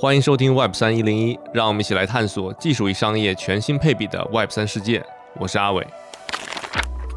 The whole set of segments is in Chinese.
欢迎收听 Web 三一零一，让我们一起来探索技术与商业全新配比的 Web 三世界。我是阿伟。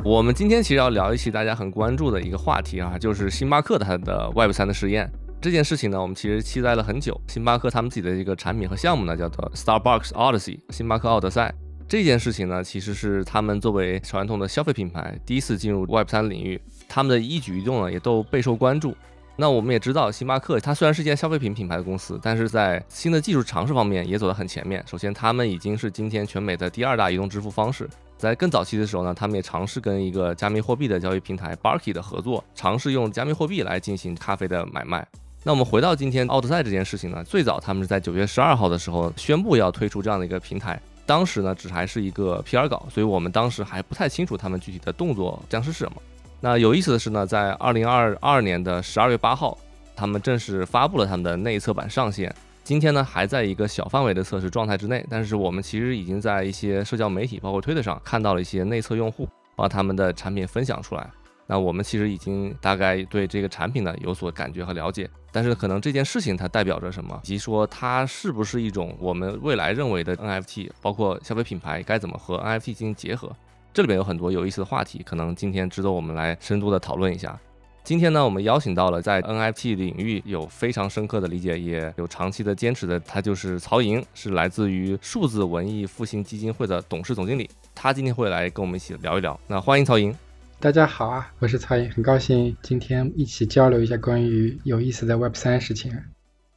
我们今天其实要聊一期大家很关注的一个话题啊，就是星巴克它的 Web 三的实验。这件事情呢，我们其实期待了很久。星巴克他们自己的一个产品和项目呢，叫做 Starbucks Odyssey，星巴克奥德赛。这件事情呢，其实是他们作为传统的消费品牌第一次进入 Web 三领域，他们的一举一动呢，也都备受关注。那我们也知道，星巴克它虽然是一件消费品品牌的公司，但是在新的技术尝试方面也走得很前面。首先，他们已经是今天全美的第二大移动支付方式。在更早期的时候呢，他们也尝试跟一个加密货币的交易平台 Barky 的合作，尝试用加密货币来进行咖啡的买卖。那我们回到今天奥德赛这件事情呢，最早他们是在九月十二号的时候宣布要推出这样的一个平台，当时呢只还是一个 PR 稿，所以我们当时还不太清楚他们具体的动作将是什么。那有意思的是呢，在二零二二年的十二月八号，他们正式发布了他们的内测版上线。今天呢，还在一个小范围的测试状态之内，但是我们其实已经在一些社交媒体，包括推特上看到了一些内测用户把他们的产品分享出来。那我们其实已经大概对这个产品呢有所感觉和了解，但是可能这件事情它代表着什么，以及说它是不是一种我们未来认为的 NFT，包括消费品牌该怎么和 NFT 进行结合。这里边有很多有意思的话题，可能今天值得我们来深度的讨论一下。今天呢，我们邀请到了在 NFT 领域有非常深刻的理解，也有长期的坚持的，他就是曹莹，是来自于数字文艺复兴基金会的董事总经理。他今天会来跟我们一起聊一聊。那欢迎曹莹。大家好啊，我是曹莹，很高兴今天一起交流一下关于有意思的 Web 三事情。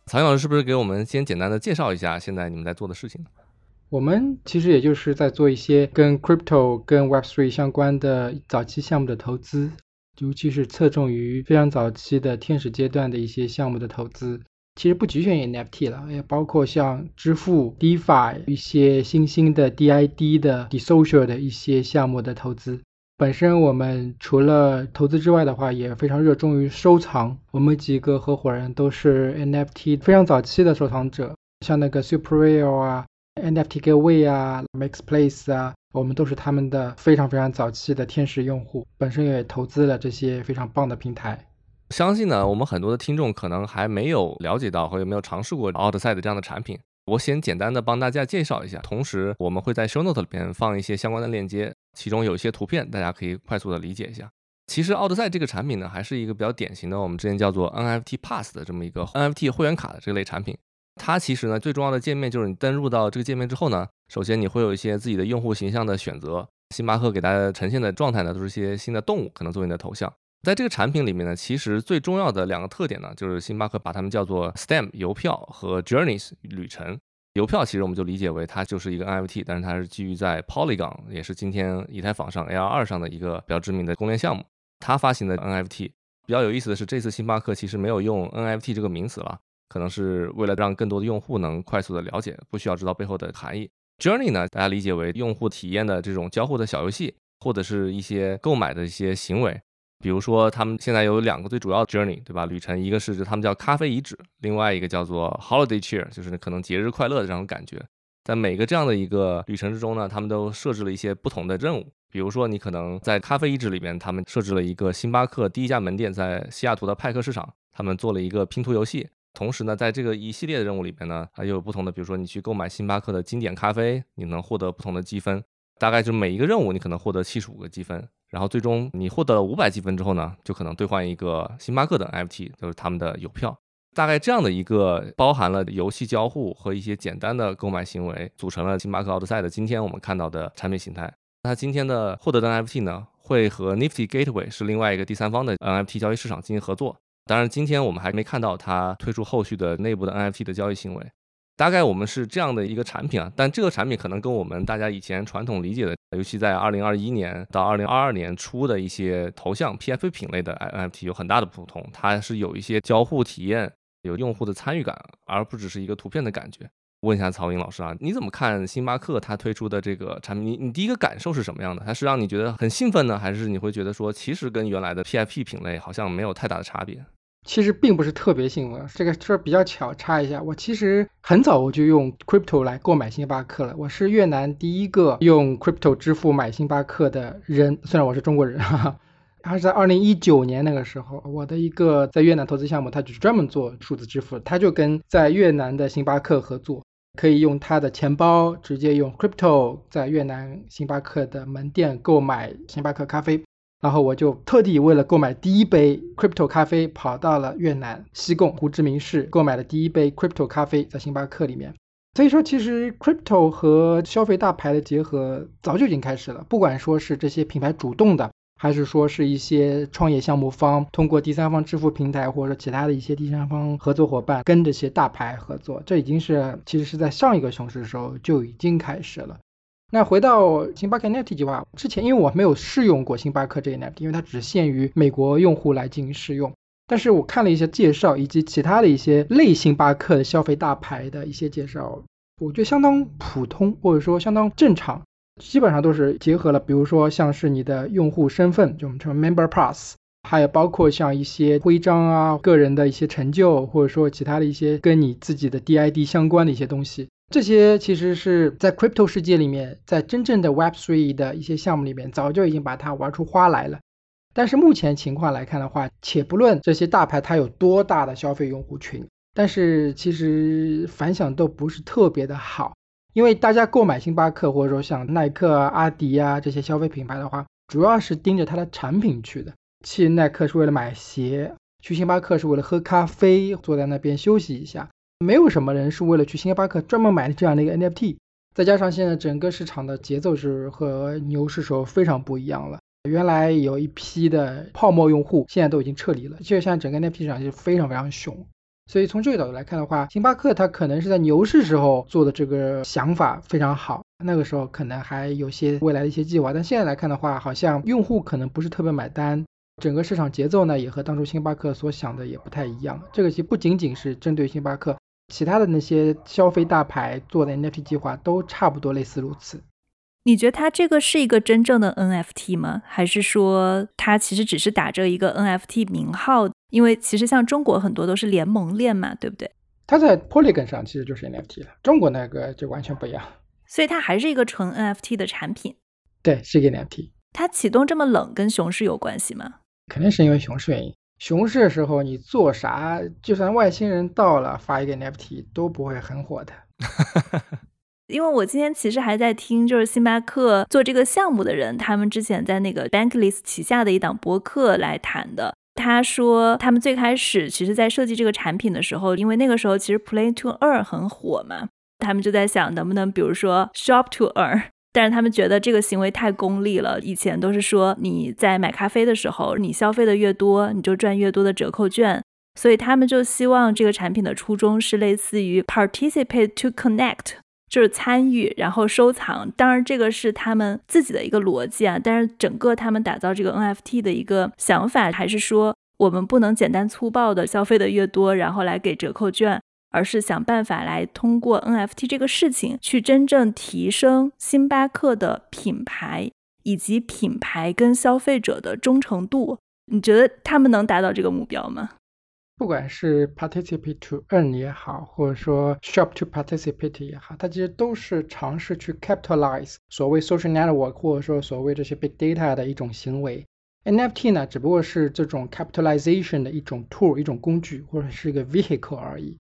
曹莹老师是不是给我们先简单的介绍一下现在你们在做的事情？我们其实也就是在做一些跟 crypto、跟 Web3 相关的早期项目的投资，尤其是侧重于非常早期的天使阶段的一些项目的投资。其实不局限于 NFT 了，也包括像支付、DeFi 一些新兴的 DID 的 DeSocial 的一些项目的投资。本身我们除了投资之外的话，也非常热衷于收藏。我们几个合伙人都是 NFT 非常早期的收藏者，像那个 SuperReal 啊。NFT Gateway 啊，MaxPlace 啊，我们都是他们的非常非常早期的天使用户，本身也投资了这些非常棒的平台。相信呢，我们很多的听众可能还没有了解到或者没有尝试过奥德赛的这样的产品。我先简单的帮大家介绍一下，同时我们会在 Show Note 里边放一些相关的链接，其中有一些图片，大家可以快速的理解一下。其实奥德赛这个产品呢，还是一个比较典型的我们之前叫做 NFT Pass 的这么一个 NFT 会员卡的这类产品。它其实呢，最重要的界面就是你登录到这个界面之后呢，首先你会有一些自己的用户形象的选择。星巴克给大家呈现的状态呢，都是一些新的动物，可能作为你的头像。在这个产品里面呢，其实最重要的两个特点呢，就是星巴克把它们叫做 Stem 邮票和 Journeys 旅程。邮票其实我们就理解为它就是一个 NFT，但是它是基于在 Polygon，也是今天以太坊上 L2 上的一个比较知名的公链项目，它发行的 NFT。比较有意思的是，这次星巴克其实没有用 NFT 这个名词了。可能是为了让更多的用户能快速的了解，不需要知道背后的含义。Journey 呢，大家理解为用户体验的这种交互的小游戏，或者是一些购买的一些行为。比如说，他们现在有两个最主要的 Journey，对吧？旅程，一个是他们叫咖啡遗址，另外一个叫做 Holiday Cheer，就是可能节日快乐的这种感觉。在每个这样的一个旅程之中呢，他们都设置了一些不同的任务。比如说，你可能在咖啡遗址里面，他们设置了一个星巴克第一家门店在西雅图的派克市场，他们做了一个拼图游戏。同时呢，在这个一系列的任务里边呢，还有不同的，比如说你去购买星巴克的经典咖啡，你能获得不同的积分。大概就每一个任务你可能获得七十五个积分，然后最终你获得了五百积分之后呢，就可能兑换一个星巴克的 NFT，就是他们的邮票。大概这样的一个包含了游戏交互和一些简单的购买行为，组成了星巴克奥德赛的今天我们看到的产品形态。那今天的获得的 NFT 呢，会和 Nifty Gateway 是另外一个第三方的 NFT 交易市场进行合作。当然，今天我们还没看到它推出后续的内部的 NFT 的交易行为。大概我们是这样的一个产品啊，但这个产品可能跟我们大家以前传统理解的，尤其在二零二一年到二零二二年初的一些头像 PFP 品类的 NFT 有很大的不同。它是有一些交互体验，有用户的参与感，而不只是一个图片的感觉。问一下曹颖老师啊，你怎么看星巴克它推出的这个产品？你你第一个感受是什么样的？它是让你觉得很兴奋呢，还是你会觉得说其实跟原来的 PFP 品类好像没有太大的差别？其实并不是特别兴奋，这个事儿比较巧。插一下，我其实很早我就用 crypto 来购买星巴克了。我是越南第一个用 crypto 支付买星巴克的人，虽然我是中国人，哈哈。还是在二零一九年那个时候，我的一个在越南投资项目，它就是专门做数字支付，它就跟在越南的星巴克合作，可以用它的钱包直接用 crypto 在越南星巴克的门店购买星巴克咖啡。然后我就特地为了购买第一杯 crypto 咖啡，跑到了越南西贡胡志明市购买了第一杯 crypto 咖啡，在星巴克里面。所以说，其实 crypto 和消费大牌的结合早就已经开始了。不管说是这些品牌主动的，还是说是一些创业项目方通过第三方支付平台或者其他的一些第三方合作伙伴跟这些大牌合作，这已经是其实是在上一个熊市的时候就已经开始了。那回到星巴克 NFT 计划之前，因为我没有试用过星巴克这个 NFT，因为它只限于美国用户来进行试用。但是我看了一些介绍，以及其他的一些类星巴克的消费大牌的一些介绍，我觉得相当普通，或者说相当正常，基本上都是结合了，比如说像是你的用户身份，就我们称 Member Pass，还有包括像一些徽章啊、个人的一些成就，或者说其他的一些跟你自己的 DID 相关的一些东西，这些其实是在 Crypto 世界里面，在真正的 Web3 的一些项目里面，早就已经把它玩出花来了。但是目前情况来看的话，且不论这些大牌它有多大的消费用户群，但是其实反响都不是特别的好。因为大家购买星巴克或者说像耐克啊、阿迪啊这些消费品牌的话，主要是盯着它的产品去的。去耐克是为了买鞋，去星巴克是为了喝咖啡，坐在那边休息一下。没有什么人是为了去星巴克专门买这样的一个 NFT。再加上现在整个市场的节奏是和牛市时候非常不一样了。原来有一批的泡沫用户，现在都已经撤离了。就像整个 NFT 市场是非常非常熊，所以从这个角度来看的话，星巴克它可能是在牛市时候做的这个想法非常好，那个时候可能还有些未来的一些计划。但现在来看的话，好像用户可能不是特别买单，整个市场节奏呢也和当初星巴克所想的也不太一样。这个其实不仅仅是针对星巴克，其他的那些消费大牌做的 NFT 计划都差不多类似如此。你觉得它这个是一个真正的 NFT 吗？还是说它其实只是打着一个 NFT 名号？因为其实像中国很多都是联盟链嘛，对不对？它在 Polygon 上其实就是 NFT 了，中国那个就完全不一样。所以它还是一个纯 NFT 的产品。对，是一个 NFT。它启动这么冷，跟熊市有关系吗？肯定是因为熊市原因。熊市的时候你做啥，就算外星人到了发一个 NFT 都不会很火的。因为我今天其实还在听，就是星巴克做这个项目的人，他们之前在那个 Bankless 旗下的一档播客来谈的。他说，他们最开始其实在设计这个产品的时候，因为那个时候其实 Play to Earn 很火嘛，他们就在想能不能比如说 Shop to Earn，但是他们觉得这个行为太功利了。以前都是说你在买咖啡的时候，你消费的越多，你就赚越多的折扣券，所以他们就希望这个产品的初衷是类似于 Participate to Connect。就是参与，然后收藏。当然，这个是他们自己的一个逻辑啊。但是，整个他们打造这个 NFT 的一个想法，还是说我们不能简单粗暴的消费的越多，然后来给折扣券，而是想办法来通过 NFT 这个事情，去真正提升星巴克的品牌以及品牌跟消费者的忠诚度。你觉得他们能达到这个目标吗？不管是 participate to earn 也好，或者说 shop to participate 也好，它其实都是尝试去 capitalize 所谓 social network 或者说所谓这些 big data 的一种行为。NFT 呢，只不过是这种 capitalization 的一种 tool 一种工具，或者是一个 vehicle 而已。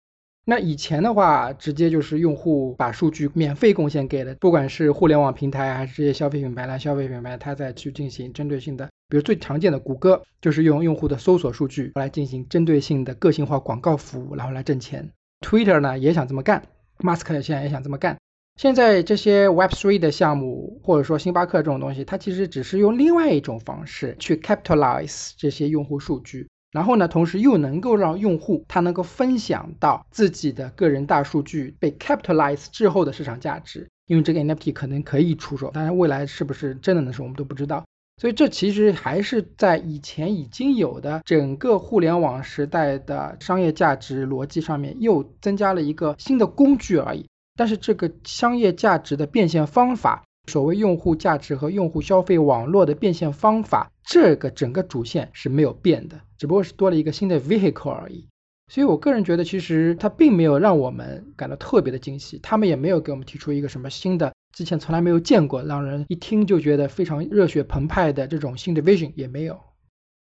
那以前的话，直接就是用户把数据免费贡献给的，不管是互联网平台还是这些消费品牌来消费品牌，它再去进行针对性的。比如最常见的谷歌，就是用用户的搜索数据来进行针对性的个性化广告服务，然后来挣钱。Twitter 呢也想这么干，m a s k 现在也想这么干。现在这些 Web3 的项目，或者说星巴克这种东西，它其实只是用另外一种方式去 capitalize 这些用户数据，然后呢，同时又能够让用户他能够分享到自己的个人大数据被 capitalize 之后的市场价值。因为这个 NFT 可能可以出手，当然未来是不是真的能是我们都不知道。所以这其实还是在以前已经有的整个互联网时代的商业价值逻辑上面又增加了一个新的工具而已。但是这个商业价值的变现方法，所谓用户价值和用户消费网络的变现方法，这个整个主线是没有变的，只不过是多了一个新的 vehicle 而已。所以我个人觉得，其实它并没有让我们感到特别的惊喜，他们也没有给我们提出一个什么新的。之前从来没有见过，让人一听就觉得非常热血澎湃的这种新的 vision 也没有。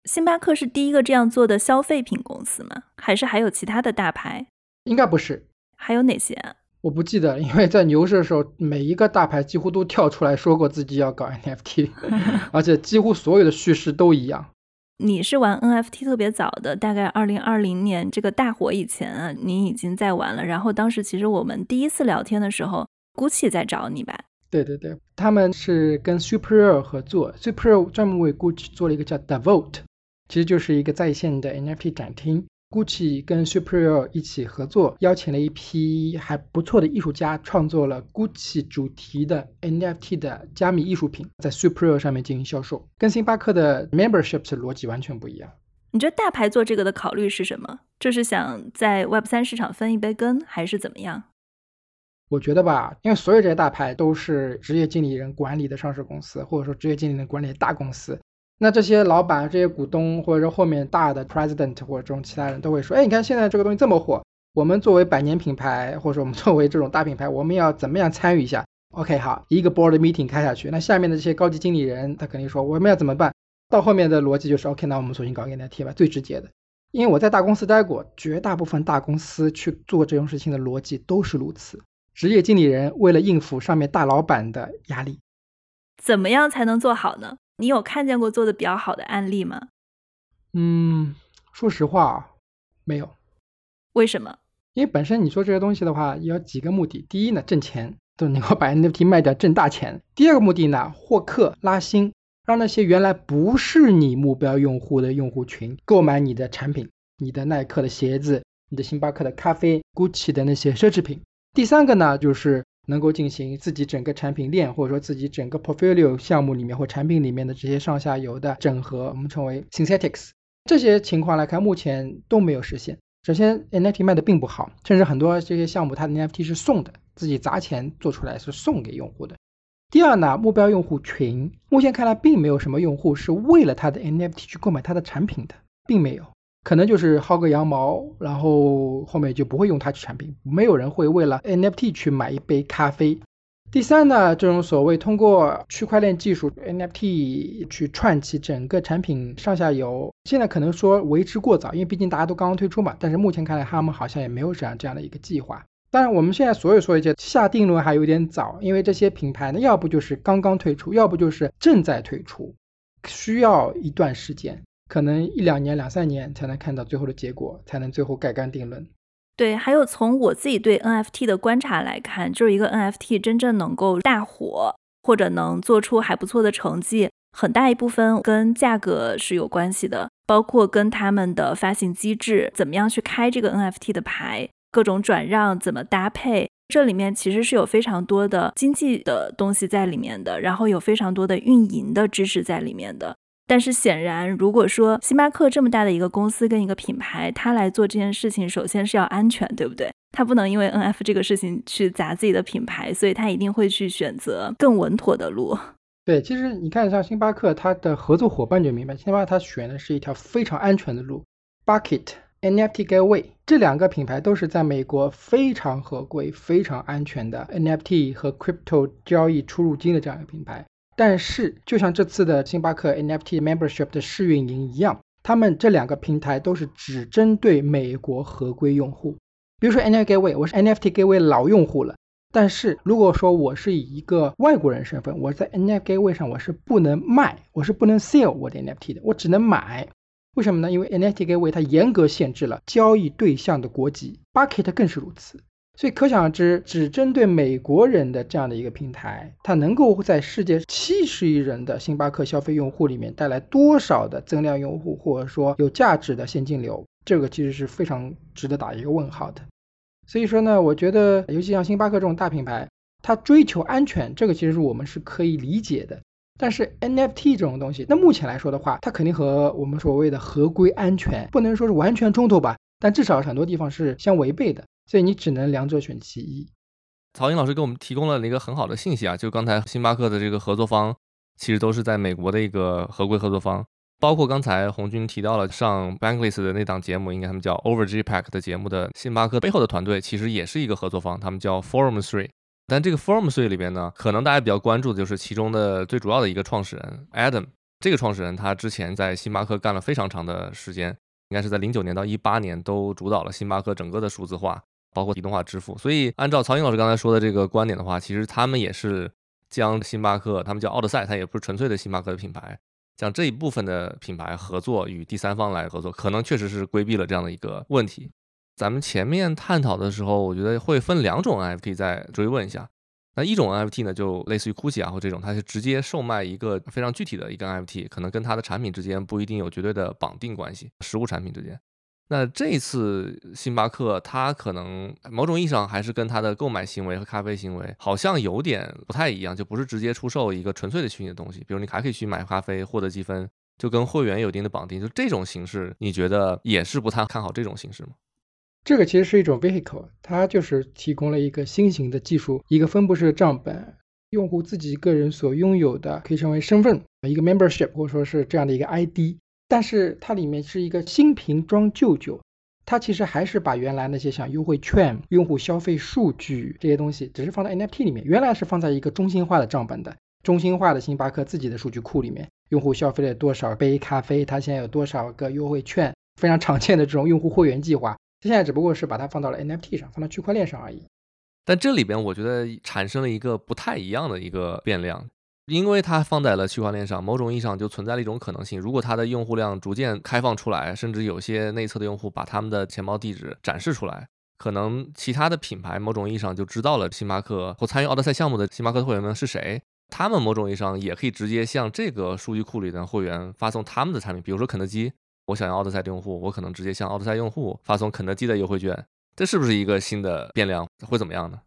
星巴克是第一个这样做的消费品公司吗？还是还有其他的大牌？应该不是。还有哪些啊？我不记得，因为在牛市的时候，每一个大牌几乎都跳出来说过自己要搞 NFT，而且几乎所有的叙事都一样。你是玩 NFT 特别早的，大概二零二零年这个大火以前啊，你已经在玩了。然后当时其实我们第一次聊天的时候，GUCCI 在找你吧？对对对，他们是跟 Super 合作，Super 专门为 GUCCI 做了一个叫 Devote，其实就是一个在线的 NFT 展厅。GUCCI 跟 Super 一起合作，邀请了一批还不错的艺术家，创作了 GUCCI 主题的 NFT 的加密艺术品，在 Super 上面进行销售，跟星巴克的 Membership 的逻辑完全不一样。你觉得大牌做这个的考虑是什么？就是想在 Web 三市场分一杯羹，还是怎么样？我觉得吧，因为所有这些大牌都是职业经理人管理的上市公司，或者说职业经理人管理的大公司。那这些老板、这些股东，或者说后面大的 president 或者这种其他人都会说：“哎，你看现在这个东西这么火，我们作为百年品牌，或者说我们作为这种大品牌，我们要怎么样参与一下？”OK，好，一个 board meeting 开下去，那下面的这些高级经理人他肯定说：“我们要怎么办？”到后面的逻辑就是：OK，那我们重新搞一个 NFT 吧，最直接的。因为我在大公司待过，绝大部分大公司去做这种事情的逻辑都是如此。职业经理人为了应付上面大老板的压力，怎么样才能做好呢？你有看见过做的比较好的案例吗？嗯，说实话，没有。为什么？因为本身你做这些东西的话，有几个目的。第一呢，挣钱，都能够把 NFT 卖掉挣大钱。第二个目的呢，获客拉新，让那些原来不是你目标用户的用户群购买你的产品，你的耐克的鞋子，你的星巴克的咖啡，GUCCI 的那些奢侈品。第三个呢，就是。能够进行自己整个产品链，或者说自己整个 portfolio 项目里面或产品里面的这些上下游的整合，我们称为 synthetics。这些情况来看，目前都没有实现。首先，NFT 卖的并不好，甚至很多这些项目它的 NFT 是送的，自己砸钱做出来是送给用户的。第二呢，目标用户群，目前看来并没有什么用户是为了他的 NFT 去购买他的产品的，并没有。可能就是薅个羊毛，然后后面就不会用它去产品。没有人会为了 NFT 去买一杯咖啡。第三呢，这种所谓通过区块链技术 NFT 去串起整个产品上下游，现在可能说为之过早，因为毕竟大家都刚刚推出嘛。但是目前看来，他们好像也没有这样这样的一个计划。当然，我们现在所有说一些下定论还有点早，因为这些品牌呢，要不就是刚刚推出，要不就是正在推出，需要一段时间。可能一两年、两三年才能看到最后的结果，才能最后盖棺定论。对，还有从我自己对 NFT 的观察来看，就是一个 NFT 真正能够大火，或者能做出还不错的成绩，很大一部分跟价格是有关系的，包括跟他们的发行机制，怎么样去开这个 NFT 的牌，各种转让怎么搭配，这里面其实是有非常多的经济的东西在里面的，然后有非常多的运营的知识在里面的。但是显然，如果说星巴克这么大的一个公司跟一个品牌，他来做这件事情，首先是要安全，对不对？他不能因为 NF 这个事情去砸自己的品牌，所以他一定会去选择更稳妥的路。对，其实你看像星巴克，它的合作伙伴就明白，星巴克它选的是一条非常安全的路。Bucket NFT Gateway 这两个品牌都是在美国非常合规、非常安全的 NFT 和 Crypto 交易出入金的这样一个品牌。但是，就像这次的星巴克 NFT Membership 的试运营一样，他们这两个平台都是只针对美国合规用户。比如说 NFT Gateway，我是 NFT Gateway 老用户了，但是如果说我是以一个外国人身份，我在 NFT Gateway 上我是不能卖，我是不能 sell 我的 NFT 的，我只能买。为什么呢？因为 NFT Gateway 它严格限制了交易对象的国籍，Bucket 更是如此。所以可想而知，只针对美国人的这样的一个平台，它能够在世界七十亿人的星巴克消费用户里面带来多少的增量用户，或者说有价值的现金流，这个其实是非常值得打一个问号的。所以说呢，我觉得，尤其像星巴克这种大品牌，它追求安全，这个其实是我们是可以理解的。但是 NFT 这种东西，那目前来说的话，它肯定和我们所谓的合规安全不能说是完全冲突吧，但至少很多地方是相违背的。所以你只能两者选其一。曹颖老师给我们提供了一个很好的信息啊，就刚才星巴克的这个合作方其实都是在美国的一个合规合作方，包括刚才红军提到了上 Bankless 的那档节目，应该他们叫 Over G Pack 的节目的星巴克背后的团队其实也是一个合作方，他们叫 Forum Three。但这个 Forum Three 里边呢，可能大家比较关注的就是其中的最主要的一个创始人 Adam。这个创始人他之前在星巴克干了非常长的时间，应该是在零九年到一八年都主导了星巴克整个的数字化，包括移动化支付。所以按照曹颖老师刚才说的这个观点的话，其实他们也是将星巴克，他们叫奥德赛，它也不是纯粹的星巴克的品牌，将这一部分的品牌合作与第三方来合作，可能确实是规避了这样的一个问题。咱们前面探讨的时候，我觉得会分两种 NFT 再追问一下。那一种 NFT 呢，就类似于 Gucci 啊或这种，它是直接售卖一个非常具体的一个 NFT，可能跟它的产品之间不一定有绝对的绑定关系，实物产品之间。那这次星巴克，它可能某种意义上还是跟它的购买行为和咖啡行为好像有点不太一样，就不是直接出售一个纯粹的虚拟的东西，比如你还可以去买咖啡获得积分，就跟会员有一定的绑定，就这种形式，你觉得也是不太看好这种形式吗？这个其实是一种 vehicle，它就是提供了一个新型的技术，一个分布式的账本，用户自己个人所拥有的可以称为身份，一个 membership 或者说是这样的一个 ID，但是它里面是一个新瓶装旧酒，它其实还是把原来那些像优惠券、用户消费数据这些东西，只是放在 NFT 里面，原来是放在一个中心化的账本的，中心化的星巴克自己的数据库里面，用户消费了多少杯咖啡，它现在有多少个优惠券，非常常见的这种用户会员计划。它现在只不过是把它放到了 NFT 上，放到区块链上而已。但这里边我觉得产生了一个不太一样的一个变量，因为它放在了区块链上，某种意义上就存在了一种可能性：如果它的用户量逐渐开放出来，甚至有些内测的用户把他们的钱包地址展示出来，可能其他的品牌某种意义上就知道了星巴克或参与奥德赛项目的星巴克会员们是谁，他们某种意义上也可以直接向这个数据库里的会员发送他们的产品，比如说肯德基。我想要奥德赛的用户，我可能直接向奥德赛用户发送肯德基的优惠券，这是不是一个新的变量？会怎么样呢？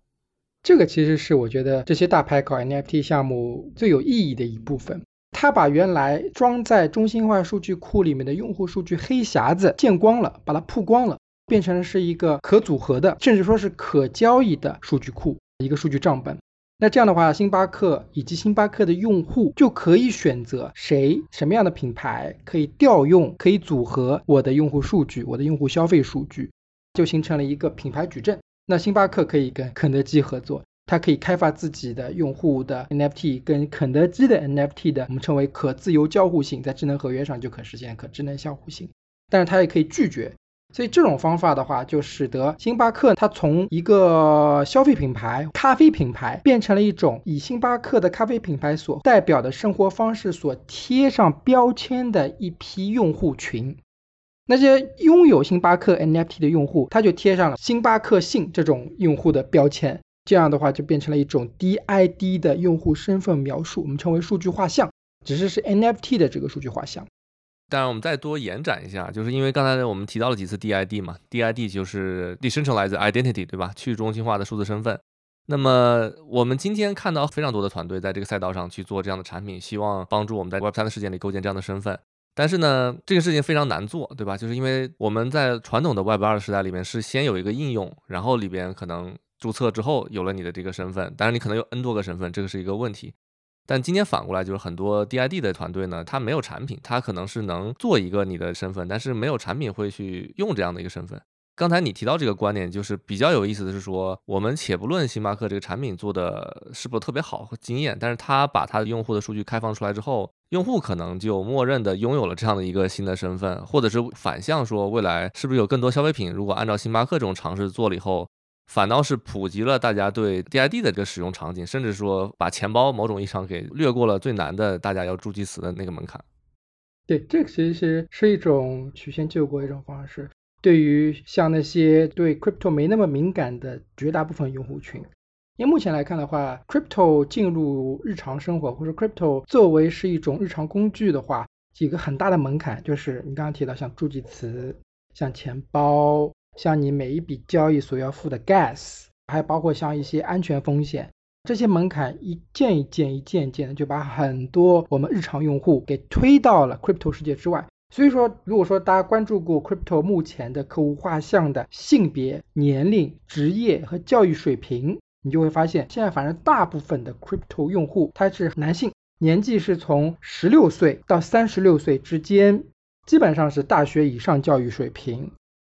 这个其实是我觉得这些大牌搞 NFT 项目最有意义的一部分。他把原来装在中心化数据库里面的用户数据黑匣子见光了，把它曝光了，变成了是一个可组合的，甚至说是可交易的数据库，一个数据账本。那这样的话，星巴克以及星巴克的用户就可以选择谁什么样的品牌可以调用，可以组合我的用户数据，我的用户消费数据，就形成了一个品牌矩阵。那星巴克可以跟肯德基合作，它可以开发自己的用户的 NFT，跟肯德基的 NFT 的，我们称为可自由交互性，在智能合约上就可实现可智能交互性。但是它也可以拒绝。所以这种方法的话，就使得星巴克它从一个消费品牌、咖啡品牌，变成了一种以星巴克的咖啡品牌所代表的生活方式所贴上标签的一批用户群。那些拥有星巴克 NFT 的用户，他就贴上了星巴克信这种用户的标签。这样的话，就变成了一种 DID 的用户身份描述，我们称为数据画像，只是是 NFT 的这个数据画像。当然，我们再多延展一下，就是因为刚才我们提到了几次 DID 嘛，DID 就是 decentralized identity，对吧？去中心化的数字身份。那么我们今天看到非常多的团队在这个赛道上去做这样的产品，希望帮助我们在 Web3 的世界里构建这样的身份。但是呢，这个事情非常难做，对吧？就是因为我们在传统的 Web 二的时代里面是先有一个应用，然后里边可能注册之后有了你的这个身份，当然你可能有 N 多个身份，这个是一个问题。但今天反过来，就是很多 DID 的团队呢，它没有产品，它可能是能做一个你的身份，但是没有产品会去用这样的一个身份。刚才你提到这个观点，就是比较有意思的是说，我们且不论星巴克这个产品做的是不是特别好和惊艳，但是他把他的用户的数据开放出来之后，用户可能就默认的拥有了这样的一个新的身份，或者是反向说，未来是不是有更多消费品，如果按照星巴克这种尝试做了以后。反倒是普及了大家对 DID 的这个使用场景，甚至说把钱包某种意义上给略过了最难的大家要助记词的那个门槛。对，这个其实是一种曲线救国一种方式。对于像那些对 crypto 没那么敏感的绝大部分用户群，因为目前来看的话，crypto 进入日常生活或者 crypto 作为是一种日常工具的话，几个很大的门槛就是你刚刚提到像助记词、像钱包。像你每一笔交易所要付的 gas，还包括像一些安全风险，这些门槛一件一件一件一件的就把很多我们日常用户给推到了 crypto 世界之外。所以说，如果说大家关注过 crypto 目前的客户画像的性别、年龄、职业和教育水平，你就会发现，现在反正大部分的 crypto 用户他是男性，年纪是从十六岁到三十六岁之间，基本上是大学以上教育水平。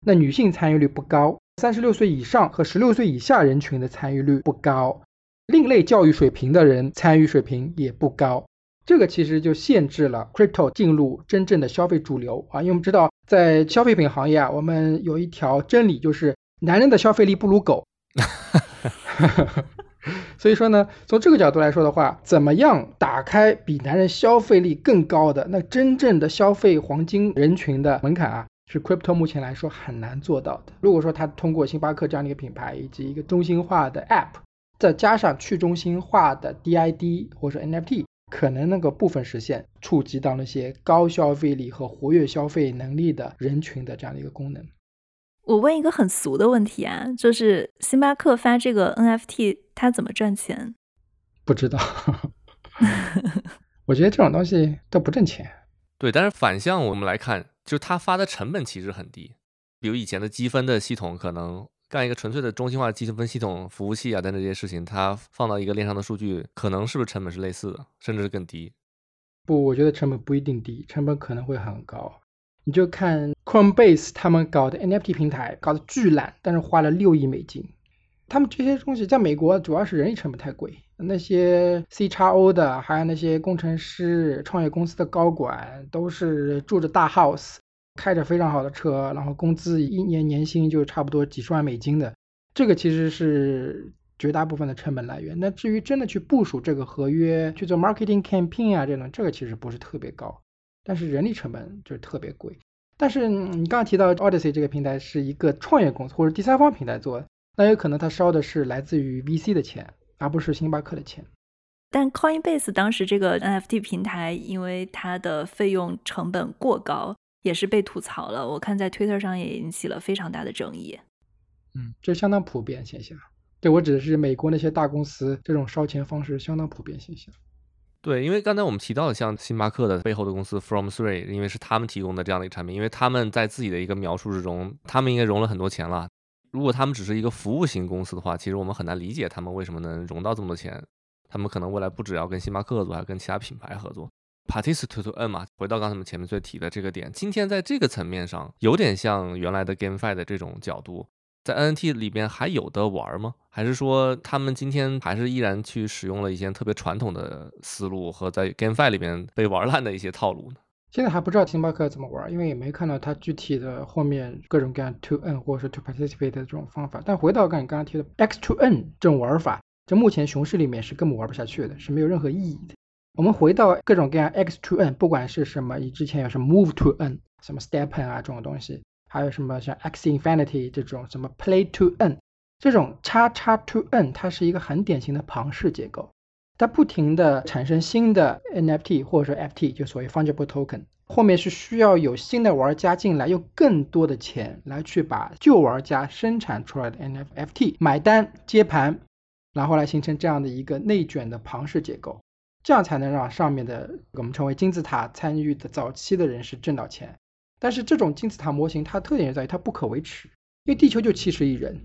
那女性参与率不高，三十六岁以上和十六岁以下人群的参与率不高，另类教育水平的人参与水平也不高。这个其实就限制了 crypto 进入真正的消费主流啊，因为我们知道在消费品行业啊，我们有一条真理就是男人的消费力不如狗。所以说呢，从这个角度来说的话，怎么样打开比男人消费力更高的那真正的消费黄金人群的门槛啊，是 crypto 目前来说很难做到的。如果说他通过星巴克这样的一个品牌以及一个中心化的 app，再加上去中心化的 DID 或者 NFT，可能能够部分实现触及到那些高消费力和活跃消费能力的人群的这样的一个功能。我问一个很俗的问题啊，就是星巴克发这个 NFT，它怎么赚钱？不知道，我觉得这种东西都不挣钱。对，但是反向我们来看，就是它发的成本其实很低。比如以前的积分的系统，可能干一个纯粹的中心化积分系统服务器啊等等这些事情，它放到一个链上的数据，可能是不是成本是类似的，甚至是更低？不，我觉得成本不一定低，成本可能会很高。你就看 Coinbase 他们搞的 NFT 平台搞得巨烂，但是花了六亿美金。他们这些东西在美国主要是人力成本太贵，那些 C 叉 O 的，还有那些工程师、创业公司的高管，都是住着大 house，开着非常好的车，然后工资一年年薪就差不多几十万美金的。这个其实是绝大部分的成本来源。那至于真的去部署这个合约，去做 marketing campaign 啊这种，这个其实不是特别高。但是人力成本就是特别贵。但是你刚刚提到 Odyssey 这个平台是一个创业公司或者第三方平台做，那有可能它烧的是来自于 VC 的钱，而不是星巴克的钱。但 Coinbase 当时这个 NFT 平台，因为它的费用成本过高，也是被吐槽了。我看在 Twitter 上也引起了非常大的争议。嗯，这相当普遍现象。对我指的是美国那些大公司这种烧钱方式相当普遍现象。对，因为刚才我们提到的，像星巴克的背后的公司 From Three，因为是他们提供的这样的一个产品，因为他们在自己的一个描述之中，他们应该融了很多钱了。如果他们只是一个服务型公司的话，其实我们很难理解他们为什么能融到这么多钱。他们可能未来不只要跟星巴克合作，还要跟其他品牌合作。Participate to Earn 嘛，回到刚才我们前面最提的这个点，今天在这个层面上，有点像原来的 GameFi 的这种角度。在 NFT 里边还有的玩吗？还是说他们今天还是依然去使用了一些特别传统的思路和在 GameFi 里边被玩烂的一些套路呢？现在还不知道星巴克怎么玩，因为也没看到它具体的后面各种各样 To Earn 或者是 To Participate 的这种方法。但回到刚你刚刚提的 X To Earn 这种玩法，这目前熊市里面是根本玩不下去的，是没有任何意义的。我们回到各种各样 x to n，不管是什么，你之前有什么 Move To n，什么 Step n 啊这种东西。还有什么像 X Infinity 这种什么 Play to n，这种叉叉 to n，它是一个很典型的庞氏结构，它不停的产生新的 NFT 或者说 FT，就所谓 fungible token，后面是需要有新的玩家进来，用更多的钱来去把旧玩家生产出来的 NFT 买单接盘，然后来形成这样的一个内卷的庞氏结构，这样才能让上面的我们称为金字塔参与的早期的人士挣到钱。但是这种金字塔模型，它特点就在于它不可维持，因为地球就七十亿人，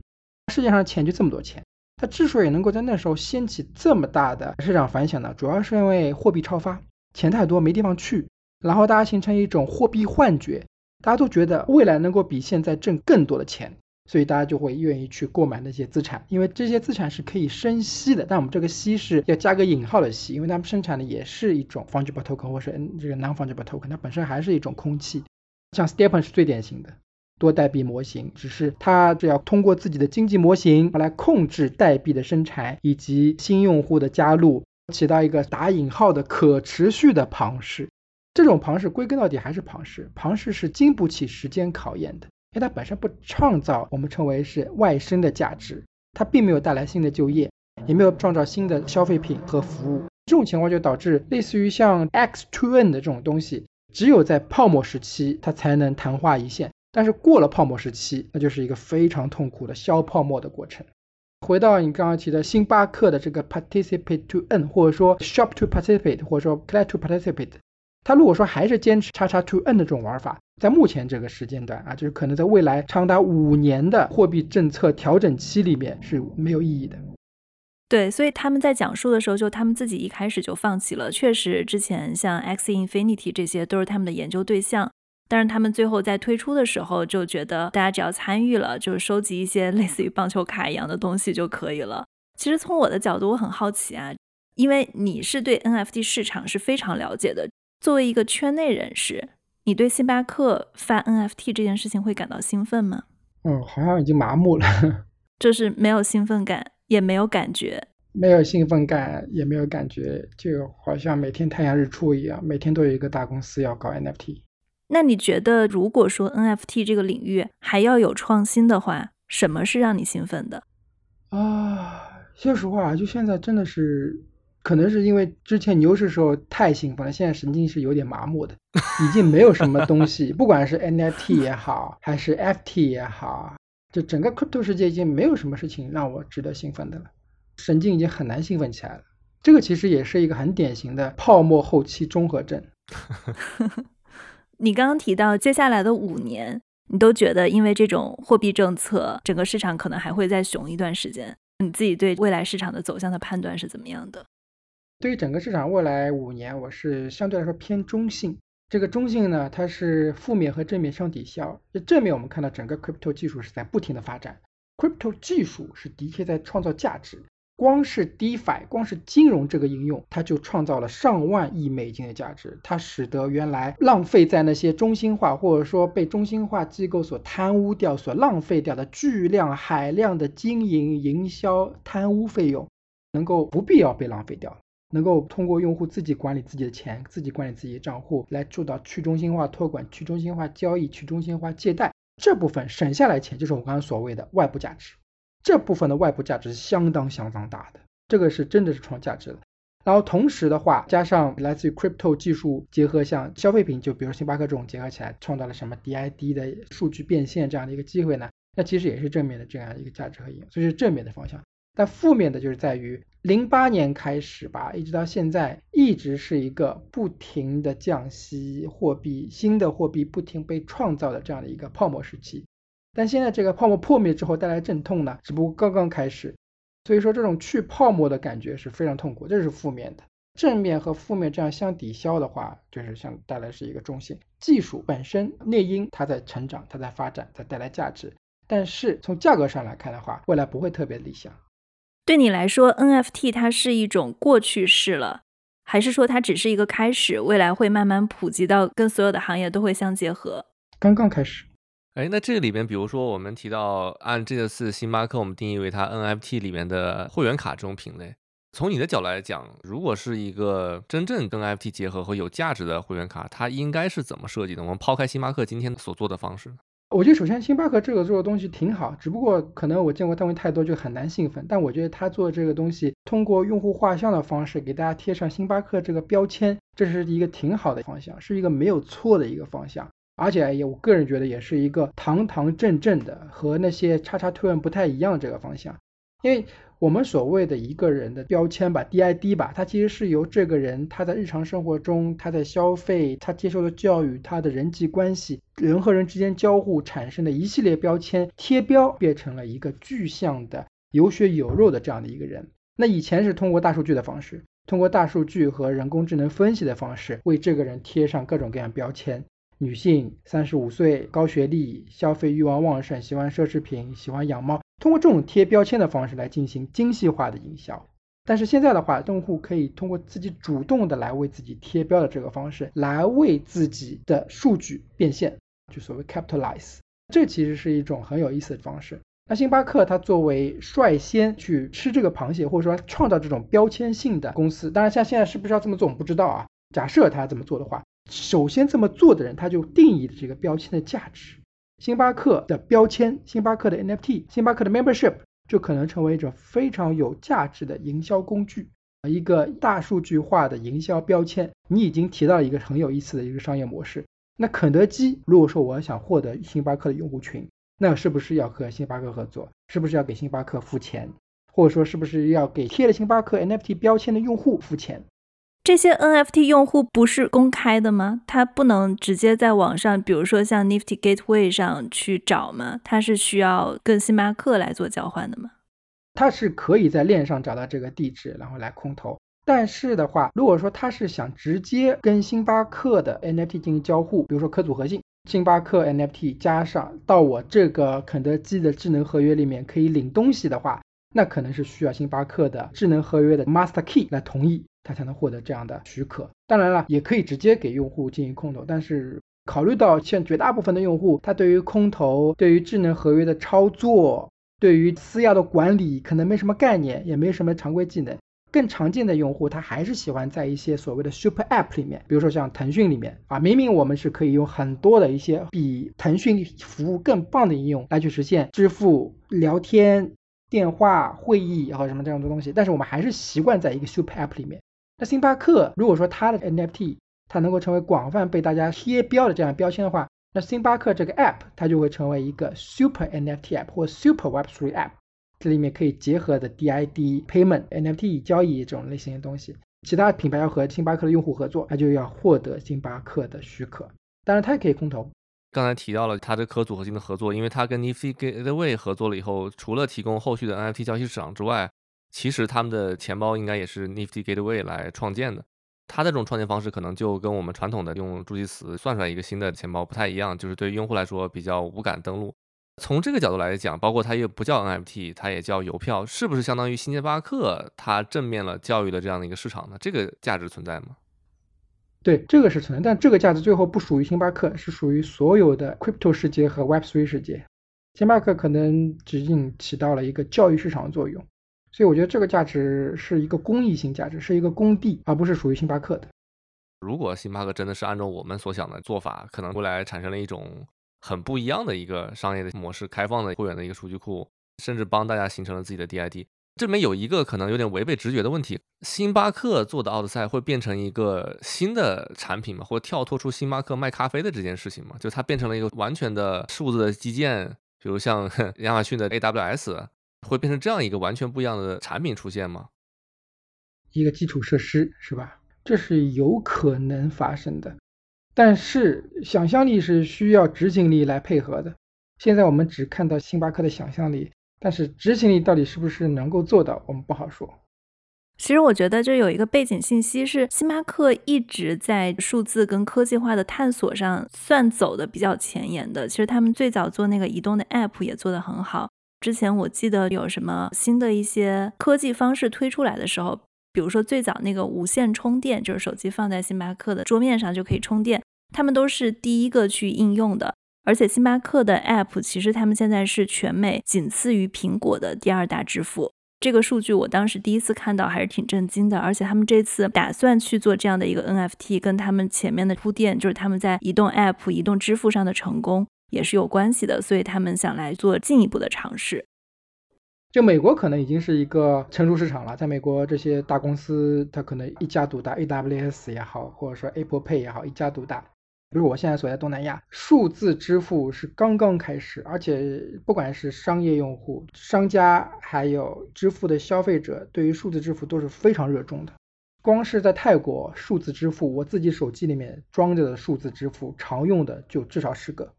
世界上钱就这么多钱。它之所以能够在那时候掀起这么大的市场反响呢，主要是因为货币超发，钱太多没地方去，然后大家形成一种货币幻觉，大家都觉得未来能够比现在挣更多的钱，所以大家就会愿意去购买那些资产，因为这些资产是可以生息的。但我们这个息是要加个引号的息，因为他们生产的也是一种 fungible token 或是这个 non-fungible token，它本身还是一种空气。像 Stepen 是最典型的多代币模型，只是它只要通过自己的经济模型来控制代币的生产以及新用户的加入，起到一个打引号的可持续的庞氏。这种庞氏归根到底还是庞氏，庞氏是经不起时间考验的，因为它本身不创造我们称为是外生的价值，它并没有带来新的就业，也没有创造新的消费品和服务。这种情况就导致类似于像 X to N 的这种东西。只有在泡沫时期，它才能昙花一现。但是过了泡沫时期，那就是一个非常痛苦的消泡沫的过程。回到你刚刚提的星巴克的这个 participate to earn，或者说 shop to participate，或者说 collect to participate，他如果说还是坚持叉叉 to n 的这种玩法，在目前这个时间段啊，就是可能在未来长达五年的货币政策调整期里面是没有意义的。对，所以他们在讲述的时候，就他们自己一开始就放弃了。确实，之前像 X Infinity 这些都是他们的研究对象，但是他们最后在推出的时候就觉得，大家只要参与了，就是收集一些类似于棒球卡一样的东西就可以了。其实从我的角度，我很好奇啊，因为你是对 NFT 市场是非常了解的，作为一个圈内人士，你对星巴克发 NFT 这件事情会感到兴奋吗？嗯，好像已经麻木了，就是没有兴奋感，也没有感觉，没有兴奋感，也没有感觉，就好像每天太阳日出一样，每天都有一个大公司要搞 NFT。那你觉得，如果说 NFT 这个领域还要有创新的话，什么是让你兴奋的？啊，说实话，就现在真的是，可能是因为之前牛市时候太兴奋了，现在神经是有点麻木的，已经没有什么东西，不管是 NFT 也好，还是 FT 也好，就整个 crypto 世界已经没有什么事情让我值得兴奋的了，神经已经很难兴奋起来了。这个其实也是一个很典型的泡沫后期综合症。你刚刚提到接下来的五年。你都觉得，因为这种货币政策，整个市场可能还会再熊一段时间。你自己对未来市场的走向的判断是怎么样的？对于整个市场未来五年，我是相对来说偏中性。这个中性呢，它是负面和正面相抵消。就正面，我们看到整个 crypto 技术是在不停的发展，crypto 技术是的确在创造价值。光是 DeFi，光是金融这个应用，它就创造了上万亿美金的价值。它使得原来浪费在那些中心化或者说被中心化机构所贪污掉、所浪费掉的巨量海量的经营、营销、贪污费用，能够不必要被浪费掉，能够通过用户自己管理自己的钱、自己管理自己的账户，来做到去中心化托管、去中心化交易、去中心化借贷。这部分省下来钱，就是我刚刚所谓的外部价值。这部分的外部价值是相当相当大的，这个是真的是创价值的。然后同时的话，加上来自于 crypto 技术结合，像消费品，就比如星巴克这种结合起来，创造了什么 DID 的数据变现这样的一个机会呢？那其实也是正面的这样一个价值和应用，所以是正面的方向。但负面的就是在于零八年开始吧，一直到现在，一直是一个不停的降息货币，新的货币不停被创造的这样的一个泡沫时期。但现在这个泡沫破灭之后带来阵痛呢，只不过刚刚开始，所以说这种去泡沫的感觉是非常痛苦，这是负面的。正面和负面这样相抵消的话，就是像带来是一个中性。技术本身内因它在成长，它在发展，在带来价值。但是从价格上来看的话，未来不会特别理想。对你来说，NFT 它是一种过去式了，还是说它只是一个开始，未来会慢慢普及到跟所有的行业都会相结合？刚刚开始。哎，那这个里边，比如说我们提到按这次星巴克，我们定义为它 NFT 里面的会员卡这种品类，从你的角度来讲，如果是一个真正跟 NFT 结合和有价值的会员卡，它应该是怎么设计的？我们抛开星巴克今天所做的方式，我觉得首先星巴克这个做的东西挺好，只不过可能我见过单位太多，就很难兴奋。但我觉得他做这个东西，通过用户画像的方式给大家贴上星巴克这个标签，这是一个挺好的方向，是一个没有错的一个方向。而且也，我个人觉得也是一个堂堂正正的，和那些叉叉推文不太一样这个方向。因为我们所谓的一个人的标签吧，DID 吧，它其实是由这个人他在日常生活中他的消费、他接受的教育、他的人际关系、人和人之间交互产生的一系列标签贴标，变成了一个具象的有血有肉的这样的一个人。那以前是通过大数据的方式，通过大数据和人工智能分析的方式，为这个人贴上各种各样标签。女性，三十五岁，高学历，消费欲望旺盛，喜欢奢侈品，喜欢养猫。通过这种贴标签的方式来进行精细化的营销。但是现在的话，用户可以通过自己主动的来为自己贴标的这个方式，来为自己的数据变现，就所谓 capitalize。这其实是一种很有意思的方式。那星巴克它作为率先去吃这个螃蟹，或者说创造这种标签性的公司，当然像现在是不是要这么做，我们不知道啊。假设他要这么做的话。首先这么做的人，他就定义了这个标签的价值。星巴克的标签，星巴克的 NFT，星巴克的 Membership 就可能成为一种非常有价值的营销工具，一个大数据化的营销标签。你已经提到了一个很有意思的一个商业模式。那肯德基如果说我想获得星巴克的用户群，那是不是要和星巴克合作？是不是要给星巴克付钱？或者说是不是要给贴了星巴克 NFT 标签的用户付钱？这些 NFT 用户不是公开的吗？他不能直接在网上，比如说像 Nifty Gateway 上去找吗？他是需要跟星巴克来做交换的吗？他是可以在链上找到这个地址，然后来空投。但是的话，如果说他是想直接跟星巴克的 NFT 进行交互，比如说可组合性，星巴克 NFT 加上到我这个肯德基的智能合约里面可以领东西的话。那可能是需要星巴克的智能合约的 Master Key 来同意，它才能获得这样的许可。当然了，也可以直接给用户进行空投，但是考虑到现绝大部分的用户，他对于空投、对于智能合约的操作、对于私钥的管理可能没什么概念，也没什么常规技能。更常见的用户，他还是喜欢在一些所谓的 Super App 里面，比如说像腾讯里面啊，明明我们是可以用很多的一些比腾讯服务更棒的应用来去实现支付、聊天。电话会议或者什么这样的东西，但是我们还是习惯在一个 Super App 里面。星巴克如果说它的 NFT 它能够成为广泛被大家贴标的这样标签的话，那星巴克这个 App 它就会成为一个 Super NFT App 或 Super Web3 App，这里面可以结合的 DID Payment、NFT 交易这种类型的东西。其他品牌要和星巴克的用户合作，那就要获得星巴克的许可。当然，它也可以空投。刚才提到了它的可组合性的合作，因为它跟 Nifty Gateway 合作了以后，除了提供后续的 NFT 交易市场之外，其实他们的钱包应该也是 Nifty Gateway 来创建的。它的这种创建方式可能就跟我们传统的用助记词算出来一个新的钱包不太一样，就是对用户来说比较无感登录。从这个角度来讲，包括它也不叫 NFT，它也叫邮票，是不是相当于星巴克它正面了教育的这样的一个市场呢？这个价值存在吗？对，这个是存在，但这个价值最后不属于星巴克，是属于所有的 crypto 世界和 Web3 世界。星巴克可能仅仅起到了一个教育市场的作用，所以我觉得这个价值是一个公益性价值，是一个公地，而不是属于星巴克的。如果星巴克真的是按照我们所想的做法，可能未来产生了一种很不一样的一个商业的模式，开放的会员的一个数据库，甚至帮大家形成了自己的 DID。这里面有一个可能有点违背直觉的问题：星巴克做的奥德赛会变成一个新的产品吗？或跳脱出星巴克卖咖啡的这件事情吗？就它变成了一个完全的数字的基建，比如像 亚马逊的 AWS，会变成这样一个完全不一样的产品出现吗？一个基础设施是吧？这是有可能发生的，但是想象力是需要执行力来配合的。现在我们只看到星巴克的想象力。但是执行力到底是不是能够做到，我们不好说。其实我觉得这有一个背景信息是，星巴克一直在数字跟科技化的探索上算走的比较前沿的。其实他们最早做那个移动的 App 也做得很好。之前我记得有什么新的一些科技方式推出来的时候，比如说最早那个无线充电，就是手机放在星巴克的桌面上就可以充电，他们都是第一个去应用的。而且星巴克的 App 其实他们现在是全美仅次于苹果的第二大支付，这个数据我当时第一次看到还是挺震惊的。而且他们这次打算去做这样的一个 NFT，跟他们前面的铺垫，就是他们在移动 App、移动支付上的成功也是有关系的。所以他们想来做进一步的尝试。就美国可能已经是一个成熟市场了，在美国这些大公司它可能一家独大，AWS 也好，或者说 Apple Pay 也好，一家独大。比如我现在所在东南亚，数字支付是刚刚开始，而且不管是商业用户、商家，还有支付的消费者，对于数字支付都是非常热衷的。光是在泰国，数字支付我自己手机里面装着的数字支付，常用的就至少十个。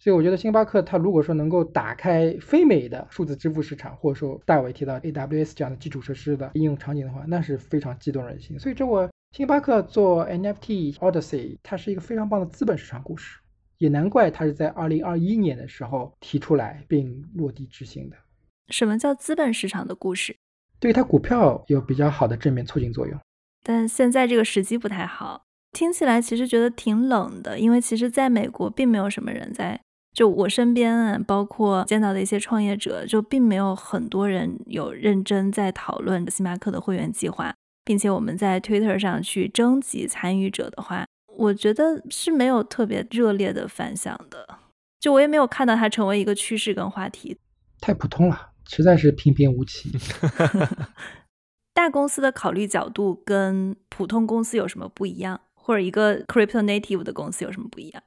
所以我觉得星巴克它如果说能够打开非美的数字支付市场，或者说大伟提到 AWS 这样的基础设施的应用场景的话，那是非常激动人心。所以这我。星巴克做 NFT Odyssey，它是一个非常棒的资本市场故事，也难怪它是在二零二一年的时候提出来并落地执行的。什么叫资本市场的故事？对它股票有比较好的正面促进作用。但现在这个时机不太好，听起来其实觉得挺冷的，因为其实在美国并没有什么人在，就我身边啊，包括见到的一些创业者，就并没有很多人有认真在讨论星巴克的会员计划。并且我们在 Twitter 上去征集参与者的话，我觉得是没有特别热烈的反响的。就我也没有看到它成为一个趋势跟话题。太普通了，实在是平平无奇。大公司的考虑角度跟普通公司有什么不一样？或者一个 Crypto Native 的公司有什么不一样？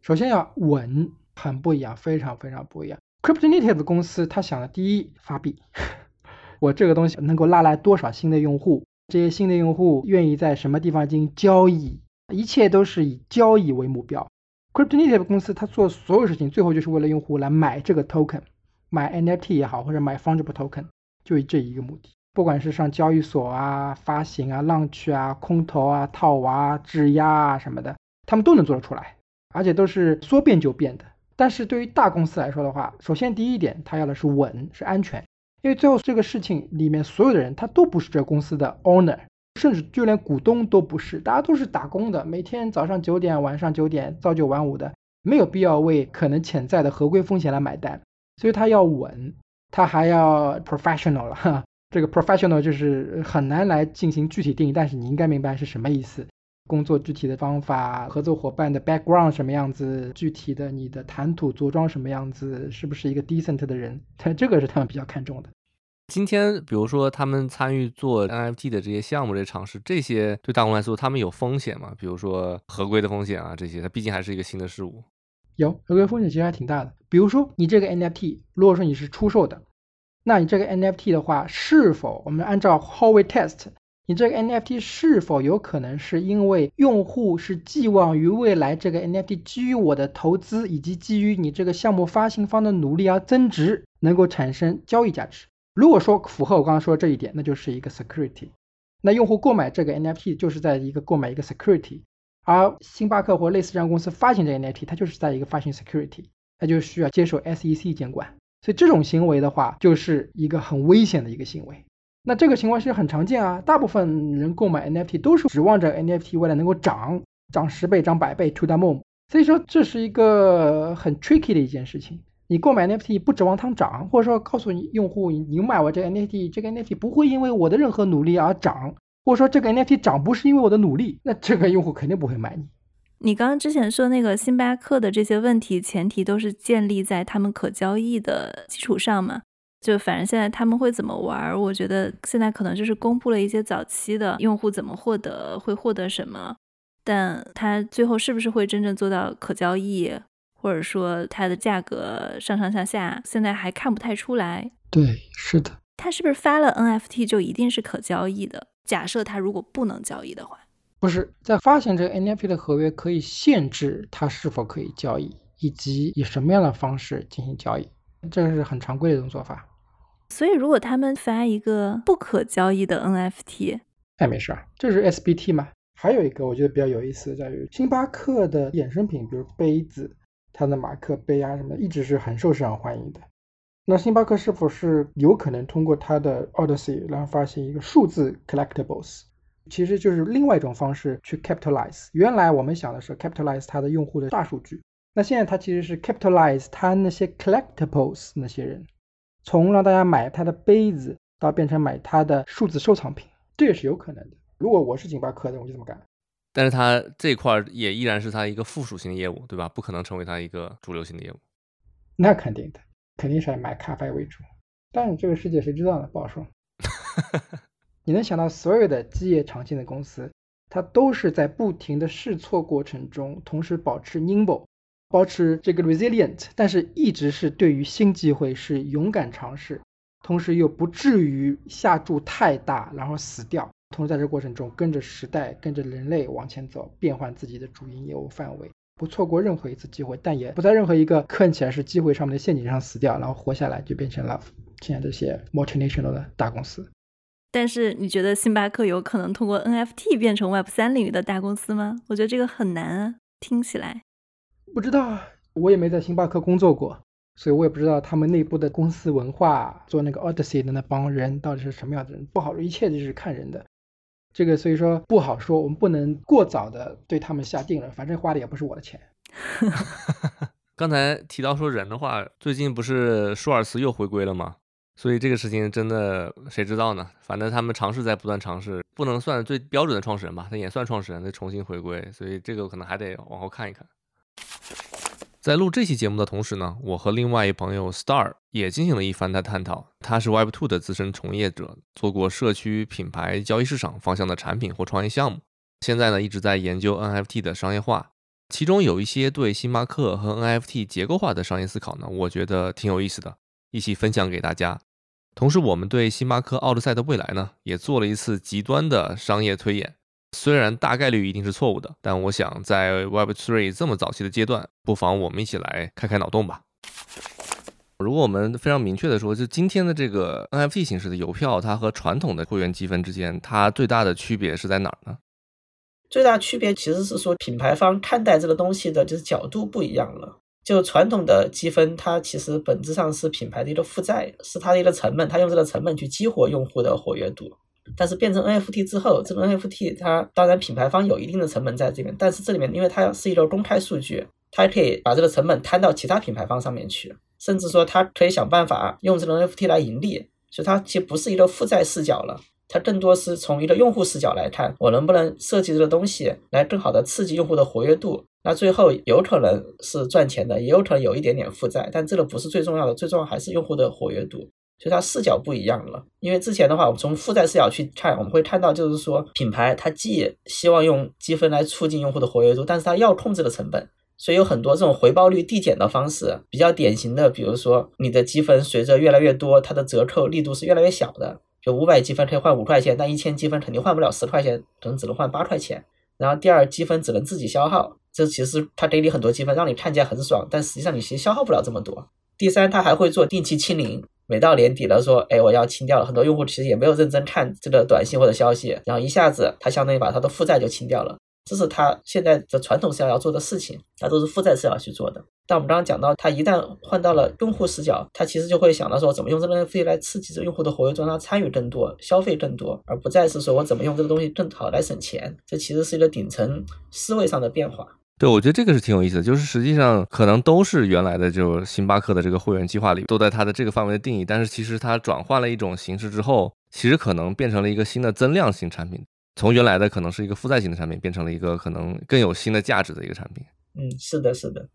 首先要稳，很不一样，非常非常不一样。Crypto Native 的公司，他想的第一发币，我这个东西能够拉来多少新的用户？这些新的用户愿意在什么地方进行交易？一切都是以交易为目标。Cryptonative 公司他做所有事情，最后就是为了用户来买这个 token，买 NFT 也好，或者买 fungible token，就这一个目的。不管是上交易所啊、发行啊、浪去啊、空投啊、套娃、质押啊什么的，他们都能做得出来，而且都是说变就变的。但是对于大公司来说的话，首先第一点，它要的是稳，是安全。因为最后这个事情里面所有的人他都不是这公司的 owner，甚至就连股东都不是，大家都是打工的，每天早上九点晚上九点朝九晚五的，没有必要为可能潜在的合规风险来买单，所以他要稳，他还要 professional 了哈。这个 professional 就是很难来进行具体定义，但是你应该明白是什么意思。工作具体的方法，合作伙伴的 background 什么样子，具体的你的谈吐着装什么样子，是不是一个 decent 的人，他 这个是他们比较看重的。今天，比如说他们参与做 NFT 的这些项目、这些尝试，这些对大公来说，他们有风险吗？比如说合规的风险啊，这些，它毕竟还是一个新的事物。有合规风险其实还挺大的。比如说你这个 NFT，如果说你是出售的。那你这个 NFT 的话，是否我们按照 Howey Test，你这个 NFT 是否有可能是因为用户是寄望于未来这个 NFT 基于我的投资以及基于你这个项目发行方的努力而增值，能够产生交易价值？如果说符合我刚刚说的这一点，那就是一个 security。那用户购买这个 NFT 就是在一个购买一个 security，而星巴克或类似这样公司发行这个 NFT，它就是在一个发行 security，它就需要接受 SEC 监管。所以这种行为的话，就是一个很危险的一个行为。那这个情况其实很常见啊，大部分人购买 NFT 都是指望着 NFT 未来能够涨，涨十倍、涨百倍，to the moon。所以说这是一个很 tricky 的一件事情。你购买 NFT 不指望它涨，或者说告诉你用户，你买我这个 NFT，这个 NFT 不会因为我的任何努力而涨，或者说这个 NFT 涨不是因为我的努力，那这个用户肯定不会买你。你刚刚之前说那个星巴克的这些问题，前提都是建立在他们可交易的基础上嘛？就反正现在他们会怎么玩，我觉得现在可能就是公布了一些早期的用户怎么获得，会获得什么，但它最后是不是会真正做到可交易，或者说它的价格上上下下，现在还看不太出来。对，是的。它是不是发了 NFT 就一定是可交易的？假设它如果不能交易的话？不是在发行这个 NFT 的合约可以限制它是否可以交易，以及以什么样的方式进行交易，这个是很常规的一种做法。所以如果他们发一个不可交易的 NFT，哎，没事儿，这是 SBT 嘛。还有一个我觉得比较有意思在于，星巴克的衍生品，比如杯子，它的马克杯啊什么，一直是很受市场欢迎的。那星巴克是否是有可能通过它的 Odyssey 然后发行一个数字 Collectibles？其实就是另外一种方式去 capitalize。原来我们想的是 capitalize 它的用户的大数据，那现在他其实是 capitalize 他那些 collectibles 那些人，从让大家买他的杯子到变成买他的数字收藏品，这也是有可能的。如果我是星巴克的，我就这么干。但是它这块也依然是它一个附属性的业务，对吧？不可能成为它一个主流性的业务。那肯定的，肯定是买咖啡为主。但是这个世界谁知道呢？不好说。你能想到所有的基业长青的公司，它都是在不停的试错过程中，同时保持 nimble，保持这个 resilient，但是一直是对于新机会是勇敢尝试，同时又不至于下注太大然后死掉，同时在这过程中跟着时代，跟着人类往前走，变换自己的主营业务范围，不错过任何一次机会，但也不在任何一个看起来是机会上面的陷阱上死掉，然后活下来就变成了现在这些 multinational 的大公司。但是你觉得星巴克有可能通过 NFT 变成 Web 三领域的大公司吗？我觉得这个很难啊，听起来。不知道，我也没在星巴克工作过，所以我也不知道他们内部的公司文化，做那个 Odyssey 的那帮人到底是什么样的人，不好说，一切就是看人的。这个所以说不好说，我们不能过早的对他们下定论，反正花的也不是我的钱。刚才提到说人的话，最近不是舒尔茨又回归了吗？所以这个事情真的谁知道呢？反正他们尝试在不断尝试，不能算最标准的创始人吧，他也算创始人，再重新回归。所以这个可能还得往后看一看。在录这期节目的同时呢，我和另外一朋友 Star 也进行了一番的探讨。他是 Web2 的资深从业者，做过社区品牌交易市场方向的产品或创业项目，现在呢一直在研究 NFT 的商业化，其中有一些对星巴克和 NFT 结构化的商业思考呢，我觉得挺有意思的，一起分享给大家。同时，我们对星巴克奥德赛的未来呢，也做了一次极端的商业推演。虽然大概率一定是错误的，但我想在 Web3 这么早期的阶段，不妨我们一起来开开脑洞吧。如果我们非常明确的说，就今天的这个 NFT 形式的邮票，它和传统的会员积分之间，它最大的区别是在哪儿呢？最大区别其实是说品牌方看待这个东西的就是角度不一样了。就传统的积分，它其实本质上是品牌的一个负债，是它的一个成本，它用这个成本去激活用户的活跃度。但是变成 NFT 之后，这个 NFT 它当然品牌方有一定的成本在这边，但是这里面因为它是一个公开数据，它还可以把这个成本摊到其他品牌方上面去，甚至说它可以想办法用这个 NFT 来盈利，所以它其实不是一个负债视角了，它更多是从一个用户视角来看，我能不能设计这个东西来更好的刺激用户的活跃度，那最后有可能是赚钱的，也有可能有一点点负债，但这个不是最重要的，最重要还是用户的活跃度。所以它视角不一样了，因为之前的话，我们从负债视角去看，我们会看到就是说，品牌它既希望用积分来促进用户的活跃度，但是它要控制的成本，所以有很多这种回报率递减的方式，比较典型的，比如说你的积分随着越来越多，它的折扣力度是越来越小的，就五百积分可以换五块钱，但一千积分肯定换不了十块钱，可能只能换八块钱。然后第二，积分只能自己消耗，这其实它给你很多积分，让你看起来很爽，但实际上你其实消耗不了这么多。第三，它还会做定期清零。每到年底了，说，哎，我要清掉了。很多用户其实也没有认真看这个短信或者消息，然后一下子他相当于把他的负债就清掉了。这是他现在的传统视角要做的事情，他都是负债视角去做的。但我们刚刚讲到，他一旦换到了用户视角，他其实就会想到说，怎么用这个 NFT 来刺激这用户的活跃度，让他参与更多、消费更多，而不再是说我怎么用这个东西更好来省钱。这其实是一个顶层思维上的变化。对，我觉得这个是挺有意思的，就是实际上可能都是原来的，就星巴克的这个会员计划里都在它的这个范围的定义，但是其实它转换了一种形式之后，其实可能变成了一个新的增量型产品，从原来的可能是一个负债型的产品，变成了一个可能更有新的价值的一个产品。嗯，是的，是的。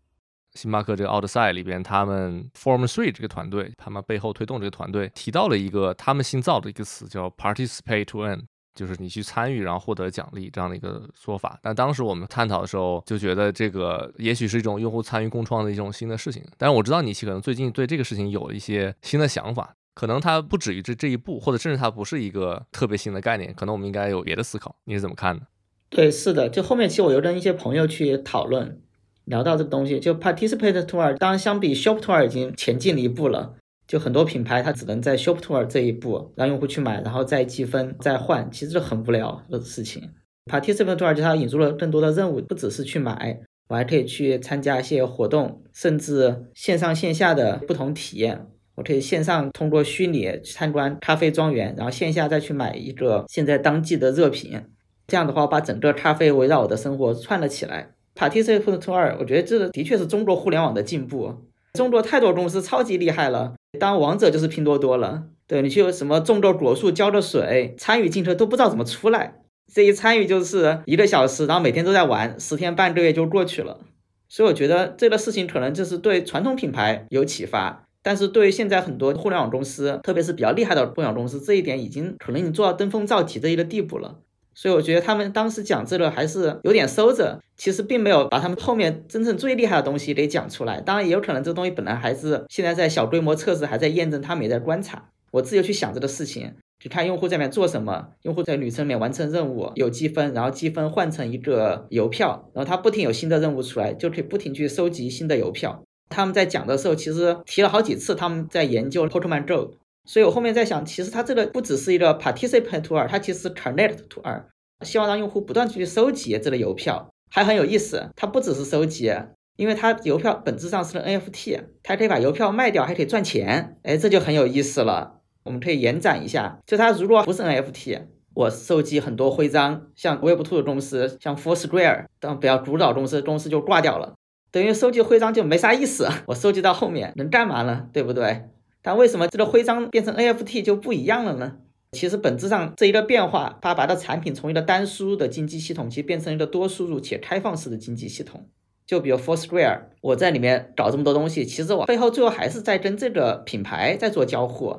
星巴克这个 Outside 里边，他们 Form Three 这个团队，他们背后推动这个团队提到了一个他们新造的一个词，叫 Participate to Earn。就是你去参与，然后获得奖励这样的一个说法。但当时我们探讨的时候，就觉得这个也许是一种用户参与共创的一种新的事情。但是我知道你可能最近对这个事情有一些新的想法，可能它不止于这这一步，或者甚至它不是一个特别新的概念。可能我们应该有别的思考。你是怎么看的？对，是的，就后面其实我又跟一些朋友去讨论，聊到这东西，就 Participate Tour，当然相比 Shop Tour 已经前进了一步了。就很多品牌，它只能在 Shop Tour 这一步让用户去买，然后再积分再换，其实很无聊的事情。Participant Tour 就它引入了更多的任务，不只是去买，我还可以去参加一些活动，甚至线上线下的不同体验。我可以线上通过虚拟参观咖啡庄园，然后线下再去买一个现在当季的热品。这样的话，把整个咖啡围绕我的生活串了起来。Participant Tour，我觉得这的确是中国互联网的进步。中国太多公司超级厉害了。当王者就是拼多多了，对你去什么种个果树、浇个水，参与进去都不知道怎么出来。这一参与就是一个小时，然后每天都在玩，十天半个月就过去了。所以我觉得这个事情可能就是对传统品牌有启发，但是对于现在很多互联网公司，特别是比较厉害的互联网公司，这一点已经可能已经做到登峰造极的一个地步了。所以我觉得他们当时讲这个还是有点收着，其实并没有把他们后面真正最厉害的东西给讲出来。当然也有可能这东西本来还是现在在小规模测试，还在验证，他们也在观察。我自己去想这个事情，就看用户在里面做什么，用户在旅程里面完成任务有积分，然后积分换成一个邮票，然后他不停有新的任务出来，就可以不停去收集新的邮票。他们在讲的时候，其实提了好几次他们在研究 Pokemon Go。所以我后面在想，其实它这个不只是一个 participant to r 它其实 connect to r 希望让用户不断去收集这个邮票，还很有意思。它不只是收集，因为它邮票本质上是个 NFT，它可以把邮票卖掉，还可以赚钱。哎，这就很有意思了。我们可以延展一下，就它如果不是 NFT，我收集很多徽章，像 Web2 的公司，像 Foursquare 当比较主导公司，公司就挂掉了，等于收集徽章就没啥意思。我收集到后面能干嘛呢？对不对？但为什么这个徽章变成 NFT 就不一样了呢？其实本质上这一个变化，它把它产品从一个单输入的经济系统，其实变成一个多输入且开放式的经济系统。就比如 Foursquare，我在里面搞这么多东西，其实我背后最后还是在跟这个品牌在做交互。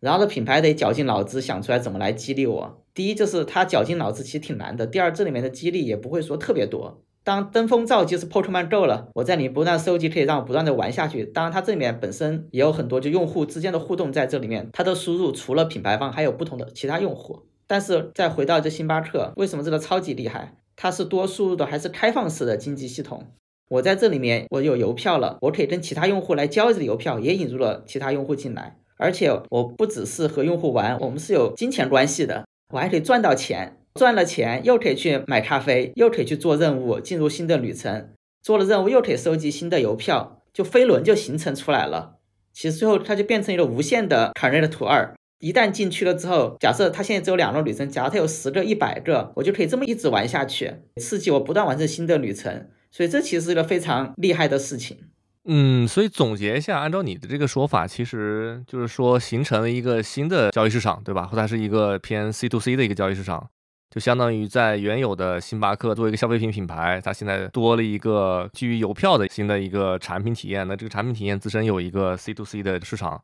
然后这品牌得绞尽脑汁想出来怎么来激励我。第一就是他绞尽脑汁其实挺难的，第二这里面的激励也不会说特别多。当登峰造极是 Pokemon Go 了，我在里不断收集，可以让我不断的玩下去。当然，它这里面本身也有很多就用户之间的互动在这里面，它的输入除了品牌方，还有不同的其他用户。但是再回到这星巴克，为什么这个超级厉害？它是多输入的还是开放式的经济系统？我在这里面我有邮票了，我可以跟其他用户来交这个邮票，也引入了其他用户进来。而且我不只是和用户玩，我们是有金钱关系的，我还可以赚到钱。赚了钱又可以去买咖啡，又可以去做任务，进入新的旅程。做了任务又可以收集新的邮票，就飞轮就形成出来了。其实最后它就变成一个无限的 Connect 二。一旦进去了之后，假设它现在只有两个旅程，假如它有十个、一百个，我就可以这么一直玩下去，刺激我不断完成新的旅程。所以这其实是一个非常厉害的事情。嗯，所以总结一下，按照你的这个说法，其实就是说形成了一个新的交易市场，对吧？或它是一个偏 C to C 的一个交易市场，就相当于在原有的星巴克作为一个消费品品牌，它现在多了一个基于邮票的新的一个产品体验。那这个产品体验自身有一个 C to C 的市场。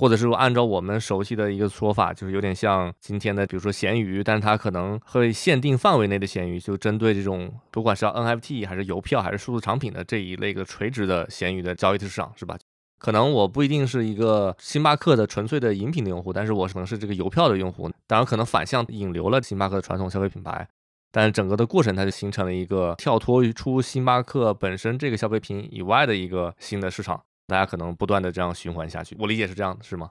或者是说，按照我们熟悉的一个说法，就是有点像今天的，比如说闲鱼，但是它可能会限定范围内的闲鱼，就针对这种不管是 NFT 还是邮票还是数字产品的这一类个垂直的闲鱼的交易的市场，是吧？可能我不一定是一个星巴克的纯粹的饮品的用户，但是我可能是这个邮票的用户，当然可能反向引流了星巴克的传统消费品牌，但整个的过程它就形成了一个跳脱于出星巴克本身这个消费品以外的一个新的市场。大家可能不断的这样循环下去，我理解是这样，是吗？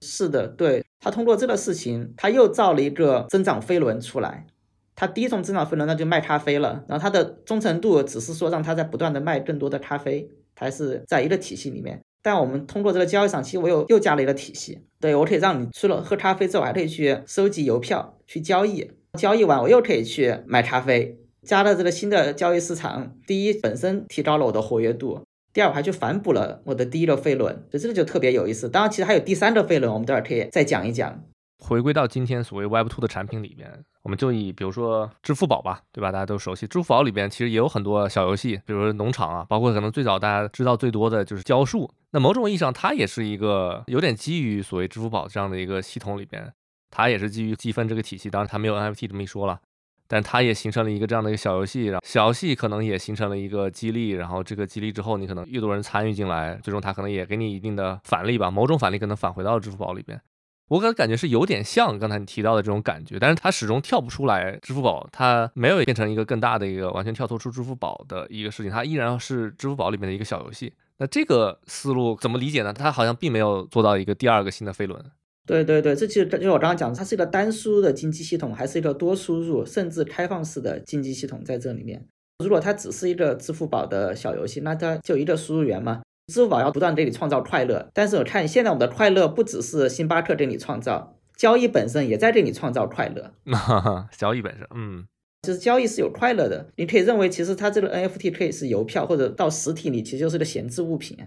是的，对他通过这个事情，他又造了一个增长飞轮出来。他第一种增长飞轮那就卖咖啡了，然后他的忠诚度只是说让他在不断的卖更多的咖啡，还是在一个体系里面。但我们通过这个交易上，其实我又又加了一个体系，对我可以让你除了喝咖啡之外，还可以去收集邮票去交易，交易完我又可以去买咖啡。加了这个新的交易市场，第一本身提高了我的活跃度。第二，我还去反哺了我的第一个飞轮，所以这个就特别有意思。当然，其实还有第三个飞轮，我们待会儿可以再讲一讲。回归到今天所谓 Web Two 的产品里面，我们就以比如说支付宝吧，对吧？大家都熟悉，支付宝里边其实也有很多小游戏，比如说农场啊，包括可能最早大家知道最多的就是浇树。那某种意义上，它也是一个有点基于所谓支付宝这样的一个系统里边，它也是基于积分这个体系。当然，它没有 NFT 这么一说了。但它也形成了一个这样的一个小游戏，然后小游戏可能也形成了一个激励，然后这个激励之后，你可能越多人参与进来，最终它可能也给你一定的返利吧，某种返利可能返回到支付宝里边。我感感觉是有点像刚才你提到的这种感觉，但是它始终跳不出来。支付宝它没有变成一个更大的一个完全跳脱出支付宝的一个事情，它依然是支付宝里面的一个小游戏。那这个思路怎么理解呢？它好像并没有做到一个第二个新的飞轮。对对对，这其实就是我刚刚讲的，它是一个单输入的经济系统，还是一个多输入甚至开放式的经济系统在这里面。如果它只是一个支付宝的小游戏，那它就一个输入源嘛。支付宝要不断给你创造快乐，但是我看现在我们的快乐不只是星巴克给你创造，交易本身也在给你创造快乐。交易本身，嗯，就是交易是有快乐的。你可以认为，其实它这个 NFT 可以是邮票，或者到实体里其实就是个闲置物品。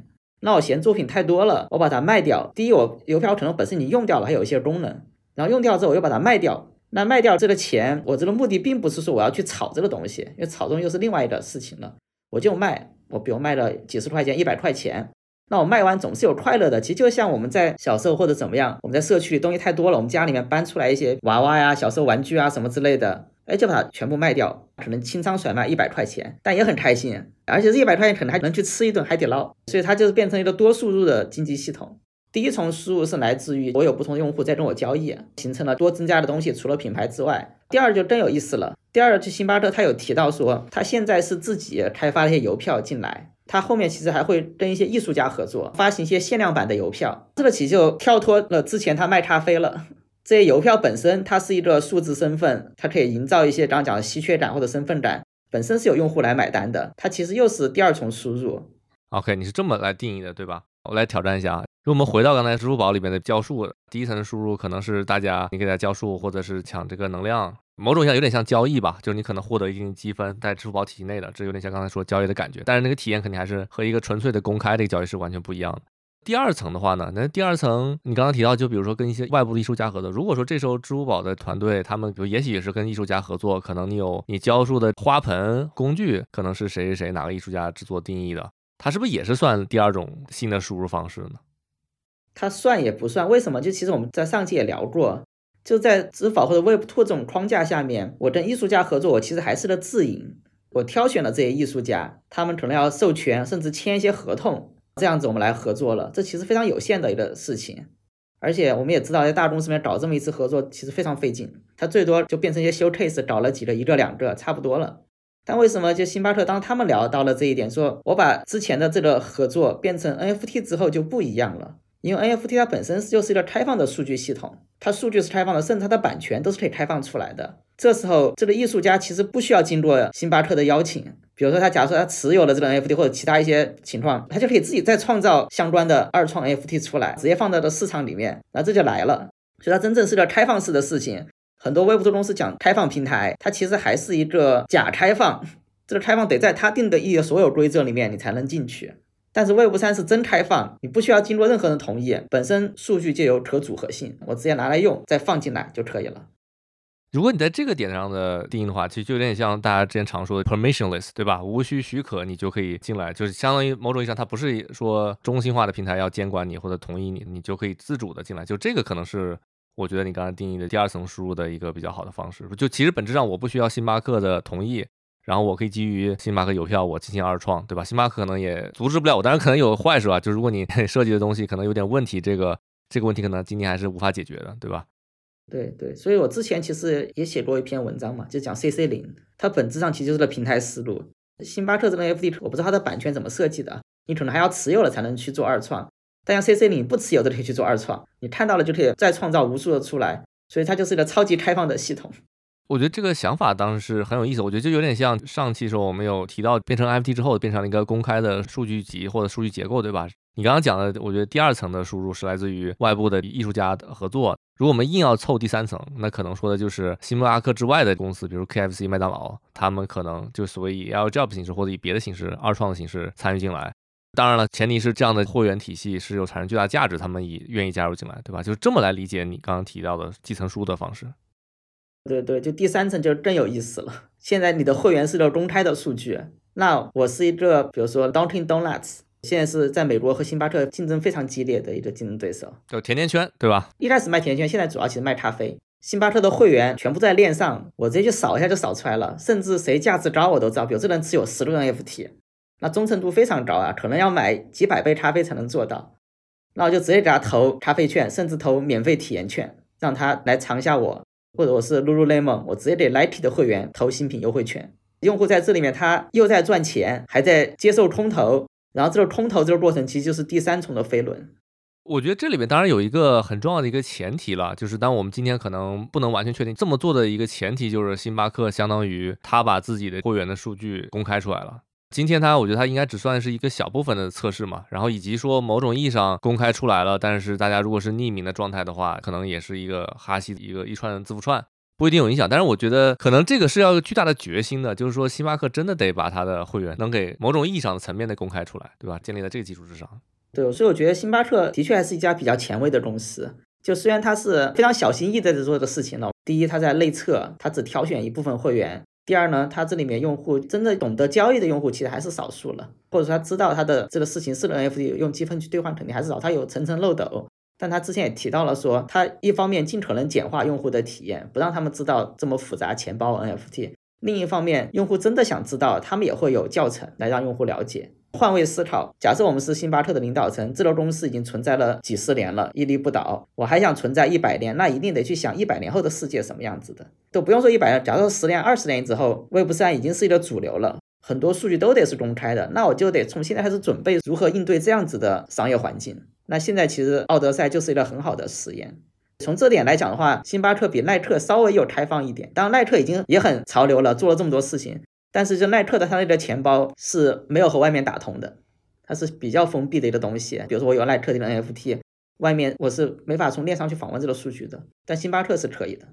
那我嫌作品太多了，我把它卖掉。第一，我邮票可能本身你用掉了，还有一些功能，然后用掉之后我又把它卖掉。那卖掉这个钱，我这个目的并不是说我要去炒这个东西，因为炒东西又是另外一个事情了。我就卖，我比如卖了几十块钱、一百块钱，那我卖完总是有快乐的。其实就像我们在小时候或者怎么样，我们在社区里东西太多了，我们家里面搬出来一些娃娃呀、小时候玩具啊什么之类的。哎，就把它全部卖掉，可能清仓甩卖一百块钱，但也很开心，而且这一百块钱可能还能去吃一顿海底捞，所以它就是变成一个多输入的经济系统。第一重输入是来自于我有不同用户在跟我交易，形成了多增加的东西，除了品牌之外。第二就更有意思了，第二就星巴克他有提到说，他现在是自己开发一些邮票进来，他后面其实还会跟一些艺术家合作，发行一些限量版的邮票，这个其就跳脱了之前他卖咖啡了。这些邮票本身，它是一个数字身份，它可以营造一些刚刚讲的稀缺感或者身份感，本身是有用户来买单的。它其实又是第二重输入。OK，你是这么来定义的，对吧？我来挑战一下啊。如果我们回到刚才支付宝里面的交数，第一层输入可能是大家你给他交数，或者是抢这个能量，某种意义上有点像交易吧，就是你可能获得一定积分在支付宝体系内的，这有点像刚才说交易的感觉。但是那个体验肯定还是和一个纯粹的公开的一个交易是完全不一样的。第二层的话呢，那第二层你刚刚提到，就比如说跟一些外部的艺术家合作。如果说这时候支付宝的团队，他们比如也许也是跟艺术家合作，可能你有你教书的花盆工具，可能是谁谁谁哪个艺术家制作定义的，它是不是也是算第二种新的输入方式呢？它算也不算，为什么？就其实我们在上期也聊过，就在支付宝或者 Web Two 这种框架下面，我跟艺术家合作，我其实还是个自营，我挑选了这些艺术家，他们可能要授权，甚至签一些合同。这样子我们来合作了，这其实非常有限的一个事情，而且我们也知道在大公司里面搞这么一次合作其实非常费劲，它最多就变成一些 showcase，搞了几个一个两个差不多了。但为什么就星巴克当他们聊到了这一点，说我把之前的这个合作变成 NFT 之后就不一样了，因为 NFT 它本身就是一个开放的数据系统，它数据是开放的，甚至它的版权都是可以开放出来的。这时候，这个艺术家其实不需要经过星巴克的邀请，比如说他假如说他持有了这个 NFT 或者其他一些情况，他就可以自己再创造相关的二创 NFT 出来，直接放到的市场里面，那这就来了。所以它真正是个开放式的事情。很多 Web 公司讲开放平台，它其实还是一个假开放。这个开放得在它定的一些所有规则里面，你才能进去。但是 Web 三是真开放，你不需要经过任何人同意，本身数据就有可组合性，我直接拿来用，再放进来就可以了。如果你在这个点上的定义的话，其实就有点像大家之前常说的 permissionless，对吧？无需许可你就可以进来，就是相当于某种意义上，它不是说中心化的平台要监管你或者同意你，你就可以自主的进来。就这个可能是我觉得你刚才定义的第二层输入的一个比较好的方式。就其实本质上我不需要星巴克的同意，然后我可以基于星巴克邮票我进行二创，对吧？星巴克可能也阻止不了我，当然可能有坏处啊，就如果你 设计的东西可能有点问题，这个这个问题可能今天还是无法解决的，对吧？对对，所以我之前其实也写过一篇文章嘛，就讲 CC 零，它本质上其实就是个平台思路。星巴克这个 NFT，我不知道它的版权怎么设计的，你可能还要持有了才能去做二创。但像 CC 你不持有的可以去做二创，你看到了就可以再创造无数的出来，所以它就是一个超级开放的系统。我觉得这个想法当时很有意思，我觉得就有点像上期时候我们有提到变成 F T 之后变成了一个公开的数据集或者数据结构，对吧？你刚刚讲的，我觉得第二层的输入是来自于外部的艺术家的合作。如果我们硬要凑第三层，那可能说的就是星巴克之外的公司，比如 KFC、麦当劳，他们可能就所谓以 L JOP 形式或者以别的形式、二创的形式参与进来。当然了，前提是这样的会员体系是有产生巨大价值，他们也愿意加入进来，对吧？就这么来理解你刚刚提到的基层书的方式。对对，就第三层就更有意思了。现在你的会员是个公开的数据，那我是一个，比如说 Dunkin' Donuts，现在是在美国和星巴克竞争非常激烈的一个竞争对手，就甜甜圈，对吧？一开始卖甜甜圈，现在主要其实卖咖啡。星巴克的会员全部在链上，我直接去扫一下就扫出来了，甚至谁价值高我都知道。比如这人持有十个 NFT，那忠诚度非常高啊，可能要买几百杯咖啡才能做到。那我就直接给他投咖啡券，甚至投免费体验券，让他来尝一下我。或者我是 Lululemon，我直接给 Nike 的会员投新品优惠券。用户在这里面，他又在赚钱，还在接受空投，然后这个空投这个过程其实就是第三重的飞轮。我觉得这里面当然有一个很重要的一个前提了，就是当我们今天可能不能完全确定这么做的一个前提，就是星巴克相当于他把自己的会员的数据公开出来了。今天它，我觉得它应该只算是一个小部分的测试嘛，然后以及说某种意义上公开出来了，但是大家如果是匿名的状态的话，可能也是一个哈希一个一串字符串，不一定有影响。但是我觉得可能这个是要巨大的决心的，就是说星巴克真的得把它的会员能给某种意义上的层面的公开出来，对吧？建立在这个基础之上。对，所以我觉得星巴克的确还是一家比较前卫的公司。就虽然它是非常小心翼翼在做这个事情的，第一，它在内测，它只挑选一部分会员。第二呢，它这里面用户真的懂得交易的用户其实还是少数了，或者说他知道他的这个事情是 NFT 用积分去兑换肯定还是少，他有层层漏斗。但他之前也提到了说，他一方面尽可能简化用户的体验，不让他们知道这么复杂钱包 NFT；另一方面，用户真的想知道，他们也会有教程来让用户了解。换位思考，假设我们是星巴克的领导层，这个公司已经存在了几十年了，屹立不倒。我还想存在一百年，那一定得去想一百年后的世界什么样子的，都不用说一百年，假如说十年、二十年之后，Web 三已经是一个主流了，很多数据都得是公开的，那我就得从现在开始准备如何应对这样子的商业环境。那现在其实奥德赛就是一个很好的实验。从这点来讲的话，星巴克比耐克稍微又开放一点，当然耐克已经也很潮流了，做了这么多事情。但是，就耐克的它那个钱包是没有和外面打通的，它是比较封闭的一个东西。比如说，我有耐克的 NFT，外面我是没法从链上去访问这个数据的。但星巴克是可以的。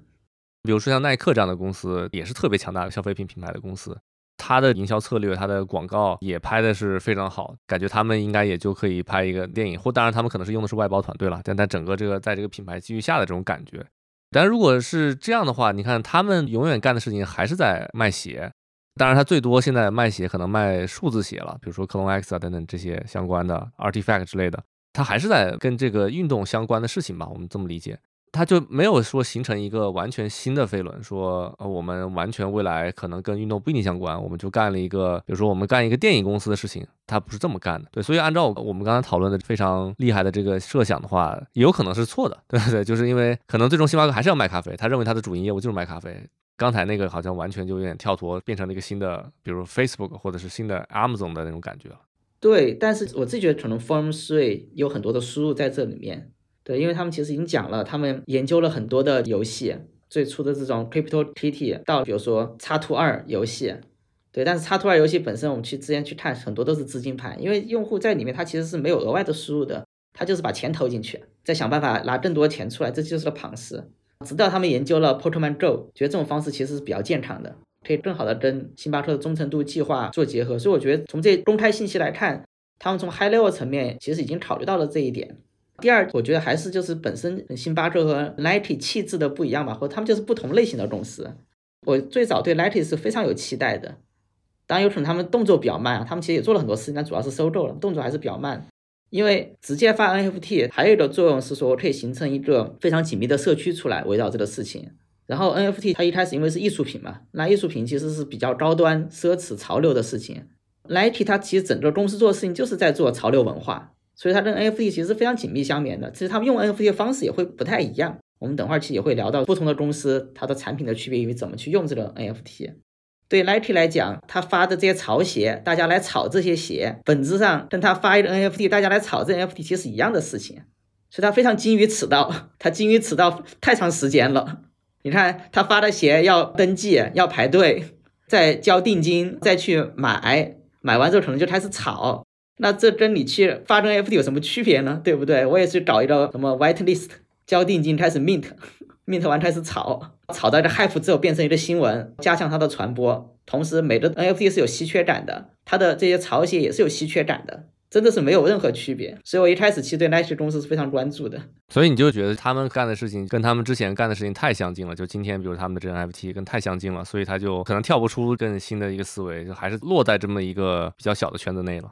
比如说像耐克这样的公司，也是特别强大的消费品品牌的公司，它的营销策略、它的广告也拍的是非常好，感觉他们应该也就可以拍一个电影。或当然，他们可能是用的是外包团队了，但但整个这个在这个品牌基于下的这种感觉。但如果是这样的话，你看他们永远干的事情还是在卖鞋。当然，它最多现在卖鞋可能卖数字鞋了，比如说克隆 X 啊等等这些相关的 Artifact 之类的，它还是在跟这个运动相关的事情吧，我们这么理解，它就没有说形成一个完全新的飞轮，说呃我们完全未来可能跟运动不一定相关，我们就干了一个，比如说我们干一个电影公司的事情，它不是这么干的，对，所以按照我们刚才讨论的非常厉害的这个设想的话，有可能是错的，对不对？就是因为可能最终星巴克还是要卖咖啡，他认为他的主营业务就是卖咖啡。刚才那个好像完全就有点跳脱，变成了一个新的，比如 Facebook 或者是新的 Amazon 的那种感觉了。对，但是我自己觉得可能 Form Three 有很多的输入在这里面。对，因为他们其实已经讲了，他们研究了很多的游戏，最初的这种 Crypto Kitty 到比如说叉 Two 二游戏。对，但是叉 Two 二游戏本身，我们去之前去看，很多都是资金盘，因为用户在里面他其实是没有额外的输入的，他就是把钱投进去，再想办法拿更多钱出来，这就是个庞氏。直到他们研究了 Portman Go，觉得这种方式其实是比较健康的。可以更好的跟星巴克的忠诚度计划做结合，所以我觉得从这公开信息来看，他们从 high level 层面其实已经考虑到了这一点。第二，我觉得还是就是本身星巴克和 Nike 气质的不一样吧，或者他们就是不同类型的公司。我最早对 Nike 是非常有期待的，当然有可能他们动作比较慢啊，他们其实也做了很多事情，但主要是收购了，动作还是比较慢。因为直接发 NFT 还有一个作用是说，可以形成一个非常紧密的社区出来，围绕这个事情。然后 NFT 它一开始因为是艺术品嘛，那艺术品其实是比较高端、奢侈、潮流的事情。Nike 它其实整个公司做的事情就是在做潮流文化，所以它跟 NFT 其实非常紧密相连的。其实他们用 NFT 的方式也会不太一样。我们等会儿其实也会聊到不同的公司它的产品的区别于怎么去用这个 NFT。对 Nike 来讲，他发的这些潮鞋，大家来炒这些鞋，本质上跟他发一个 NFT，大家来炒这 NFT 其实是一样的事情。所以他非常精于此道，他精于此道太长时间了。你看他发的鞋要登记，要排队，再交定金，再去买，买完之后可能就开始炒。那这跟你去发 NFT 有什么区别呢？对不对？我也是搞一个什么 white list，交定金开始 mint mint，mint 完开始炒，炒到一个 hype 之后变成一个新闻，加强它的传播。同时，每个 NFT 是有稀缺感的，它的这些潮鞋也是有稀缺感的。真的是没有任何区别，所以我一开始其实对 Nike 公司是非常关注的。所以你就觉得他们干的事情跟他们之前干的事情太相近了，就今天比如他们的这个 NFT 跟太相近了，所以他就可能跳不出更新的一个思维，就还是落在这么一个比较小的圈子内了。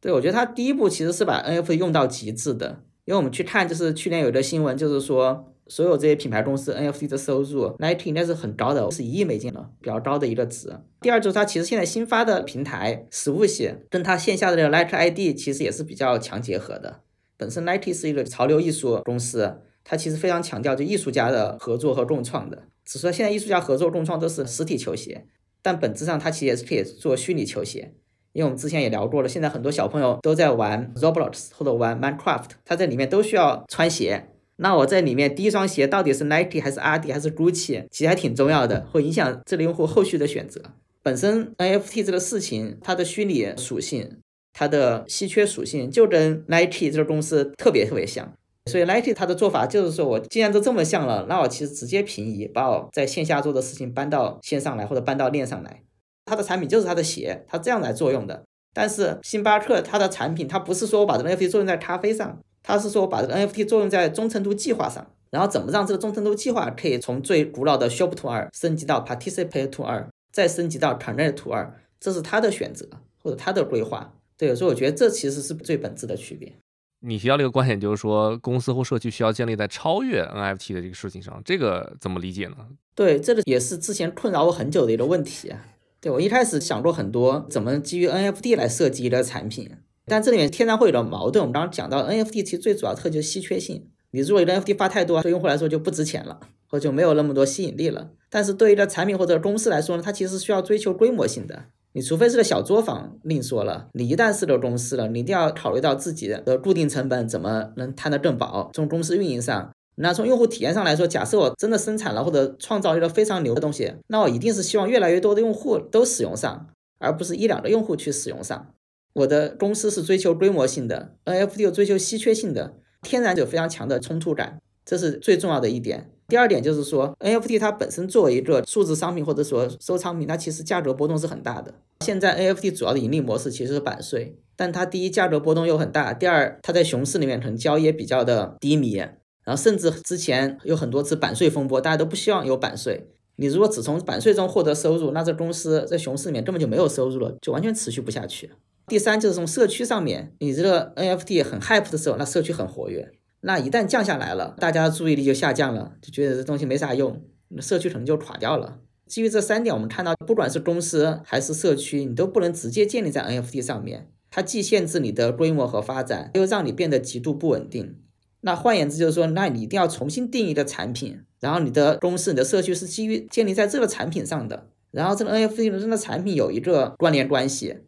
对，我觉得他第一步其实是把 NFT 用到极致的，因为我们去看，就是去年有一个新闻，就是说。所有这些品牌公司 NFT 的收入，Nike 应该是很高的，是一亿美金了，比较高的一个值。第二就是它其实现在新发的平台实物系跟它线下的这个 Nike ID 其实也是比较强结合的。本身 Nike 是一个潮流艺术公司，它其实非常强调就艺术家的合作和共创的。只是说现在艺术家合作共创都是实体球鞋，但本质上它其实也是可以做虚拟球鞋。因为我们之前也聊过了，现在很多小朋友都在玩 Roblox 或者玩 Minecraft，它在里面都需要穿鞋。那我在里面第一双鞋到底是 Nike 还是阿迪还是 Gucci，其实还挺重要的，会影响这个用户后续的选择。本身 NFT 这个事情，它的虚拟属性、它的稀缺属性，就跟 Nike 这个公司特别特别像。所以 Nike 它的做法就是说，我既然都这么像了，那我其实直接平移，把我在线下做的事情搬到线上来，或者搬到链上来。它的产品就是它的鞋，它这样来作用的。但是星巴克它的产品，它不是说我把 NFT 作用在咖啡上。他是说把这个 NFT 作用在忠诚度计划上，然后怎么让这个忠诚度计划可以从最古老的 Shop to 二升级到 Participate to 二，再升级到 Connect to 二，这是他的选择或者他的规划。对，所以我觉得这其实是最本质的区别。你提到这个观点，就是说公司或社区需要建立在超越 NFT 的这个事情上，这个怎么理解呢？对，这个也是之前困扰我很久的一个问题啊。对我一开始想过很多，怎么基于 NFT 来设计一个产品。但这里面天然会有点矛盾。我们刚刚讲到 NFT，其实最主要特就是稀缺性。你如果一个 NFT 发太多，对用户来说就不值钱了，或者就没有那么多吸引力了。但是对于一个产品或者公司来说呢，它其实需要追求规模性的。你除非是个小作坊，另说了。你一旦是个公司了，你一定要考虑到自己的固定成本怎么能摊得更薄。从公司运营上，那从用户体验上来说，假设我真的生产了或者创造一个非常牛的东西，那我一定是希望越来越多的用户都使用上，而不是一两个用户去使用上。我的公司是追求规模性的，NFT 又追求稀缺性的，天然有非常强的冲突感，这是最重要的一点。第二点就是说，NFT 它本身作为一个数字商品或者说收藏品，它其实价格波动是很大的。现在 NFT 主要的盈利模式其实是版税，但它第一价格波动又很大，第二它在熊市里面可能交易也比较的低迷，然后甚至之前有很多次版税风波，大家都不希望有版税。你如果只从版税中获得收入，那这公司在熊市里面根本就没有收入了，就完全持续不下去。第三就是从社区上面，你这个 NFT 很 hype 的时候，那社区很活跃。那一旦降下来了，大家的注意力就下降了，就觉得这东西没啥用，社区可能就垮掉了。基于这三点，我们看到，不管是公司还是社区，你都不能直接建立在 NFT 上面。它既限制你的规模和发展，又让你变得极度不稳定。那换言之就是说，那你一定要重新定义的产品，然后你的公司、你的社区是基于建立在这个产品上的，然后这个 NFT 跟这个产品有一个关联关系。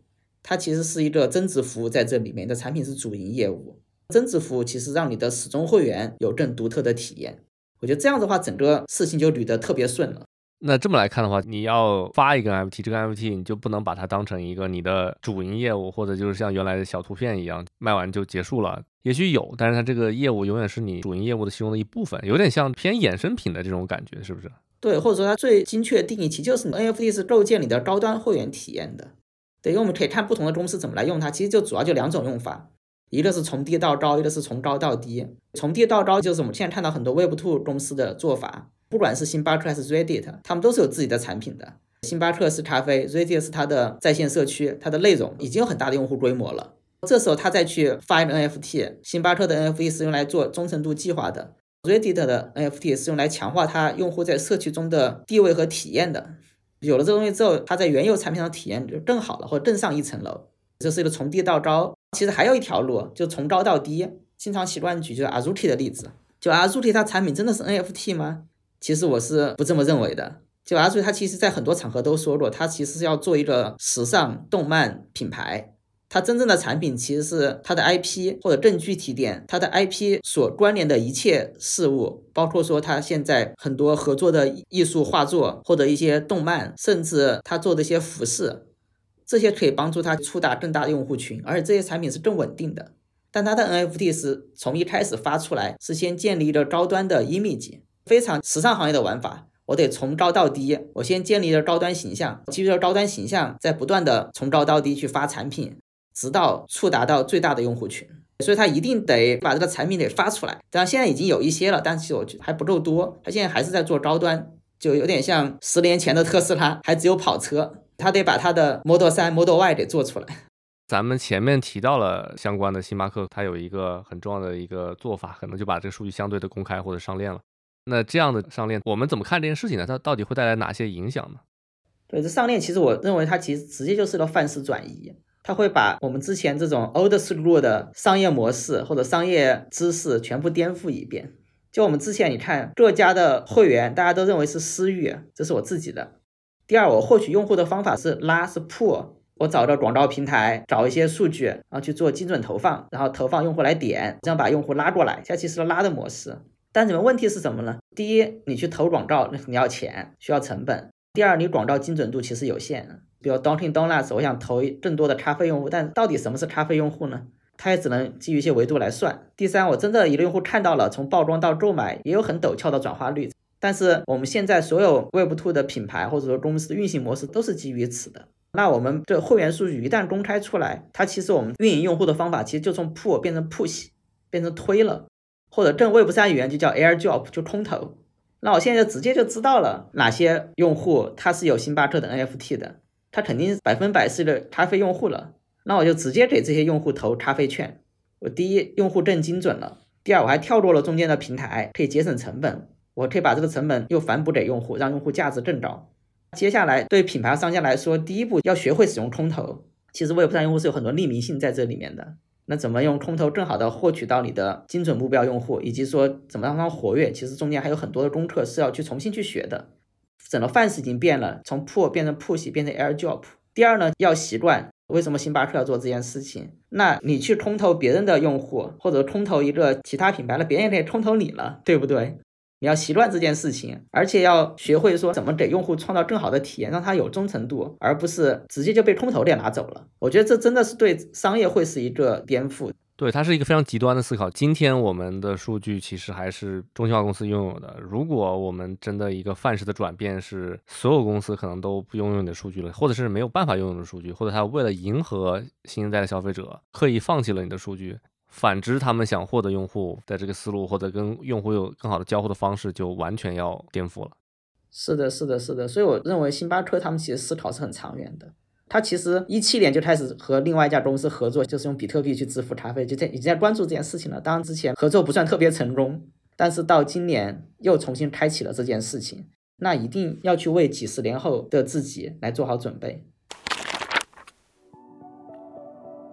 它其实是一个增值服务在这里面的产品是主营业务，增值服务其实让你的始终会员有更独特的体验。我觉得这样的话，整个事情就捋得特别顺了。那这么来看的话，你要发一个 NFT，这个 NFT 你就不能把它当成一个你的主营业务，或者就是像原来的小图片一样卖完就结束了。也许有，但是它这个业务永远是你主营业务的其中的一部分，有点像偏衍生品的这种感觉，是不是？对，或者说它最精确的定义其实就是 NFT 是构建你的高端会员体验的。对，因为我们可以看不同的公司怎么来用它，其实就主要就两种用法，一个是从低到高，一个是从高到低。从低到高就是我们现在看到很多 Web2 公司的做法。不管是星巴克还是 Reddit，他们都是有自己的产品的。星巴克是咖啡，Reddit 是它的在线社区，它的内容已经有很大的用户规模了。这时候他再去发一个 NFT，星巴克的 NFT 是用来做忠诚度计划的，Reddit 的 NFT 是用来强化它用户在社区中的地位和体验的。有了这东西之后，它在原有产品上体验就更好了，或者更上一层楼。这是一个从低到高。其实还有一条路，就从高到低。经常习惯举就是阿朱提的例子，就 Azuki 它产品真的是 NFT 吗？其实我是不这么认为的。就阿如提它其实在很多场合都说过，它其实是要做一个时尚动漫品牌。他真正的产品其实是他的 IP，或者更具体点，他的 IP 所关联的一切事物，包括说他现在很多合作的艺术画作，或者一些动漫，甚至他做的一些服饰，这些可以帮助他触达更大的用户群，而且这些产品是更稳定的。但他的 NFT 是从一开始发出来，是先建立一个高端的 image。非常时尚行业的玩法，我得从高到低，我先建立了高端形象，基于这高端形象，再不断的从高到低去发产品，直到触达到最大的用户群。所以他一定得把这个产品给发出来。当然现在已经有一些了，但是我觉得还不够多。他现在还是在做高端，就有点像十年前的特斯拉，还只有跑车，他得把他的 Model 3、Model Y 给做出来。咱们前面提到了相关的星巴克，它有一个很重要的一个做法，可能就把这个数据相对的公开或者上链了。那这样的上链，我们怎么看这件事情呢？它到底会带来哪些影响呢？对，这上链其实我认为它其实直接就是个范式转移，它会把我们之前这种 old school 的商业模式或者商业知识全部颠覆一遍。就我们之前你看各家的会员，大家都认为是私域，这是我自己的。第二，我获取用户的方法是拉是 pull，我找个广告平台，找一些数据，然后去做精准投放，然后投放用户来点，这样把用户拉过来，这其实是拉的模式。但你们问题是什么呢？第一，你去投广告，那你要钱，需要成本。第二，你广告精准度其实有限。比如 Dunkin' Donuts，我想投更多的咖啡用户，但到底什么是咖啡用户呢？它也只能基于一些维度来算。第三，我真的一个用户看到了，从曝光到购买，也有很陡峭的转化率。但是我们现在所有 Web2 的品牌或者说公司的运行模式都是基于此的。那我们这会员数据一旦公开出来，它其实我们运营用户的方法其实就从 pull 变成 push，变成推了。或者更 Web 三语言就叫 airdrop，就空投。那我现在就直接就知道了哪些用户他是有星巴克的 NFT 的，他肯定百分百是个咖啡用户了。那我就直接给这些用户投咖啡券。我第一，用户更精准了；第二，我还跳过了中间的平台，可以节省成本。我可以把这个成本又反哺给用户，让用户价值更高。接下来对品牌商家来说，第一步要学会使用空投。其实 Web 三用户是有很多匿名性在这里面的。那怎么用空投更好的获取到你的精准目标用户，以及说怎么让它活跃？其实中间还有很多的功课是要去重新去学的。整个范式已经变了，从 pull 变成 push，变成 airdrop。第二呢，要习惯为什么星巴克要做这件事情？那你去空投别人的用户，或者空投一个其他品牌了，别人也可以空投你了，对不对？你要习惯这件事情，而且要学会说怎么给用户创造更好的体验，让他有忠诚度，而不是直接就被空投给拿走了。我觉得这真的是对商业会是一个颠覆。对，它是一个非常极端的思考。今天我们的数据其实还是中心化公司拥有的。如果我们真的一个范式的转变是所有公司可能都不拥有你的数据了，或者是没有办法拥有的数据，或者他为了迎合新一代的消费者，刻意放弃了你的数据。反之，他们想获得用户的这个思路，或者跟用户有更好的交互的方式，就完全要颠覆了。是的，是的，是的。所以我认为星巴克他们其实思考是很长远的。他其实一七年就开始和另外一家公司合作，就是用比特币去支付咖啡，就在已经在关注这件事情了。当然之前合作不算特别成功，但是到今年又重新开启了这件事情，那一定要去为几十年后的自己来做好准备。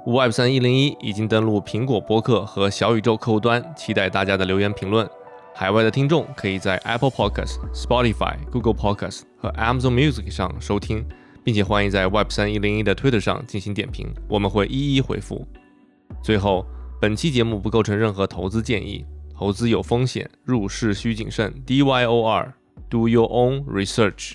Web 三一零一已经登录苹果播客和小宇宙客户端，期待大家的留言评论。海外的听众可以在 Apple Podcast、Spotify、Google Podcast 和 Amazon Music 上收听，并且欢迎在 Web 三一零一的 Twitter 上进行点评，我们会一一回复。最后，本期节目不构成任何投资建议，投资有风险，入市需谨慎。D Y O R，Do your own research。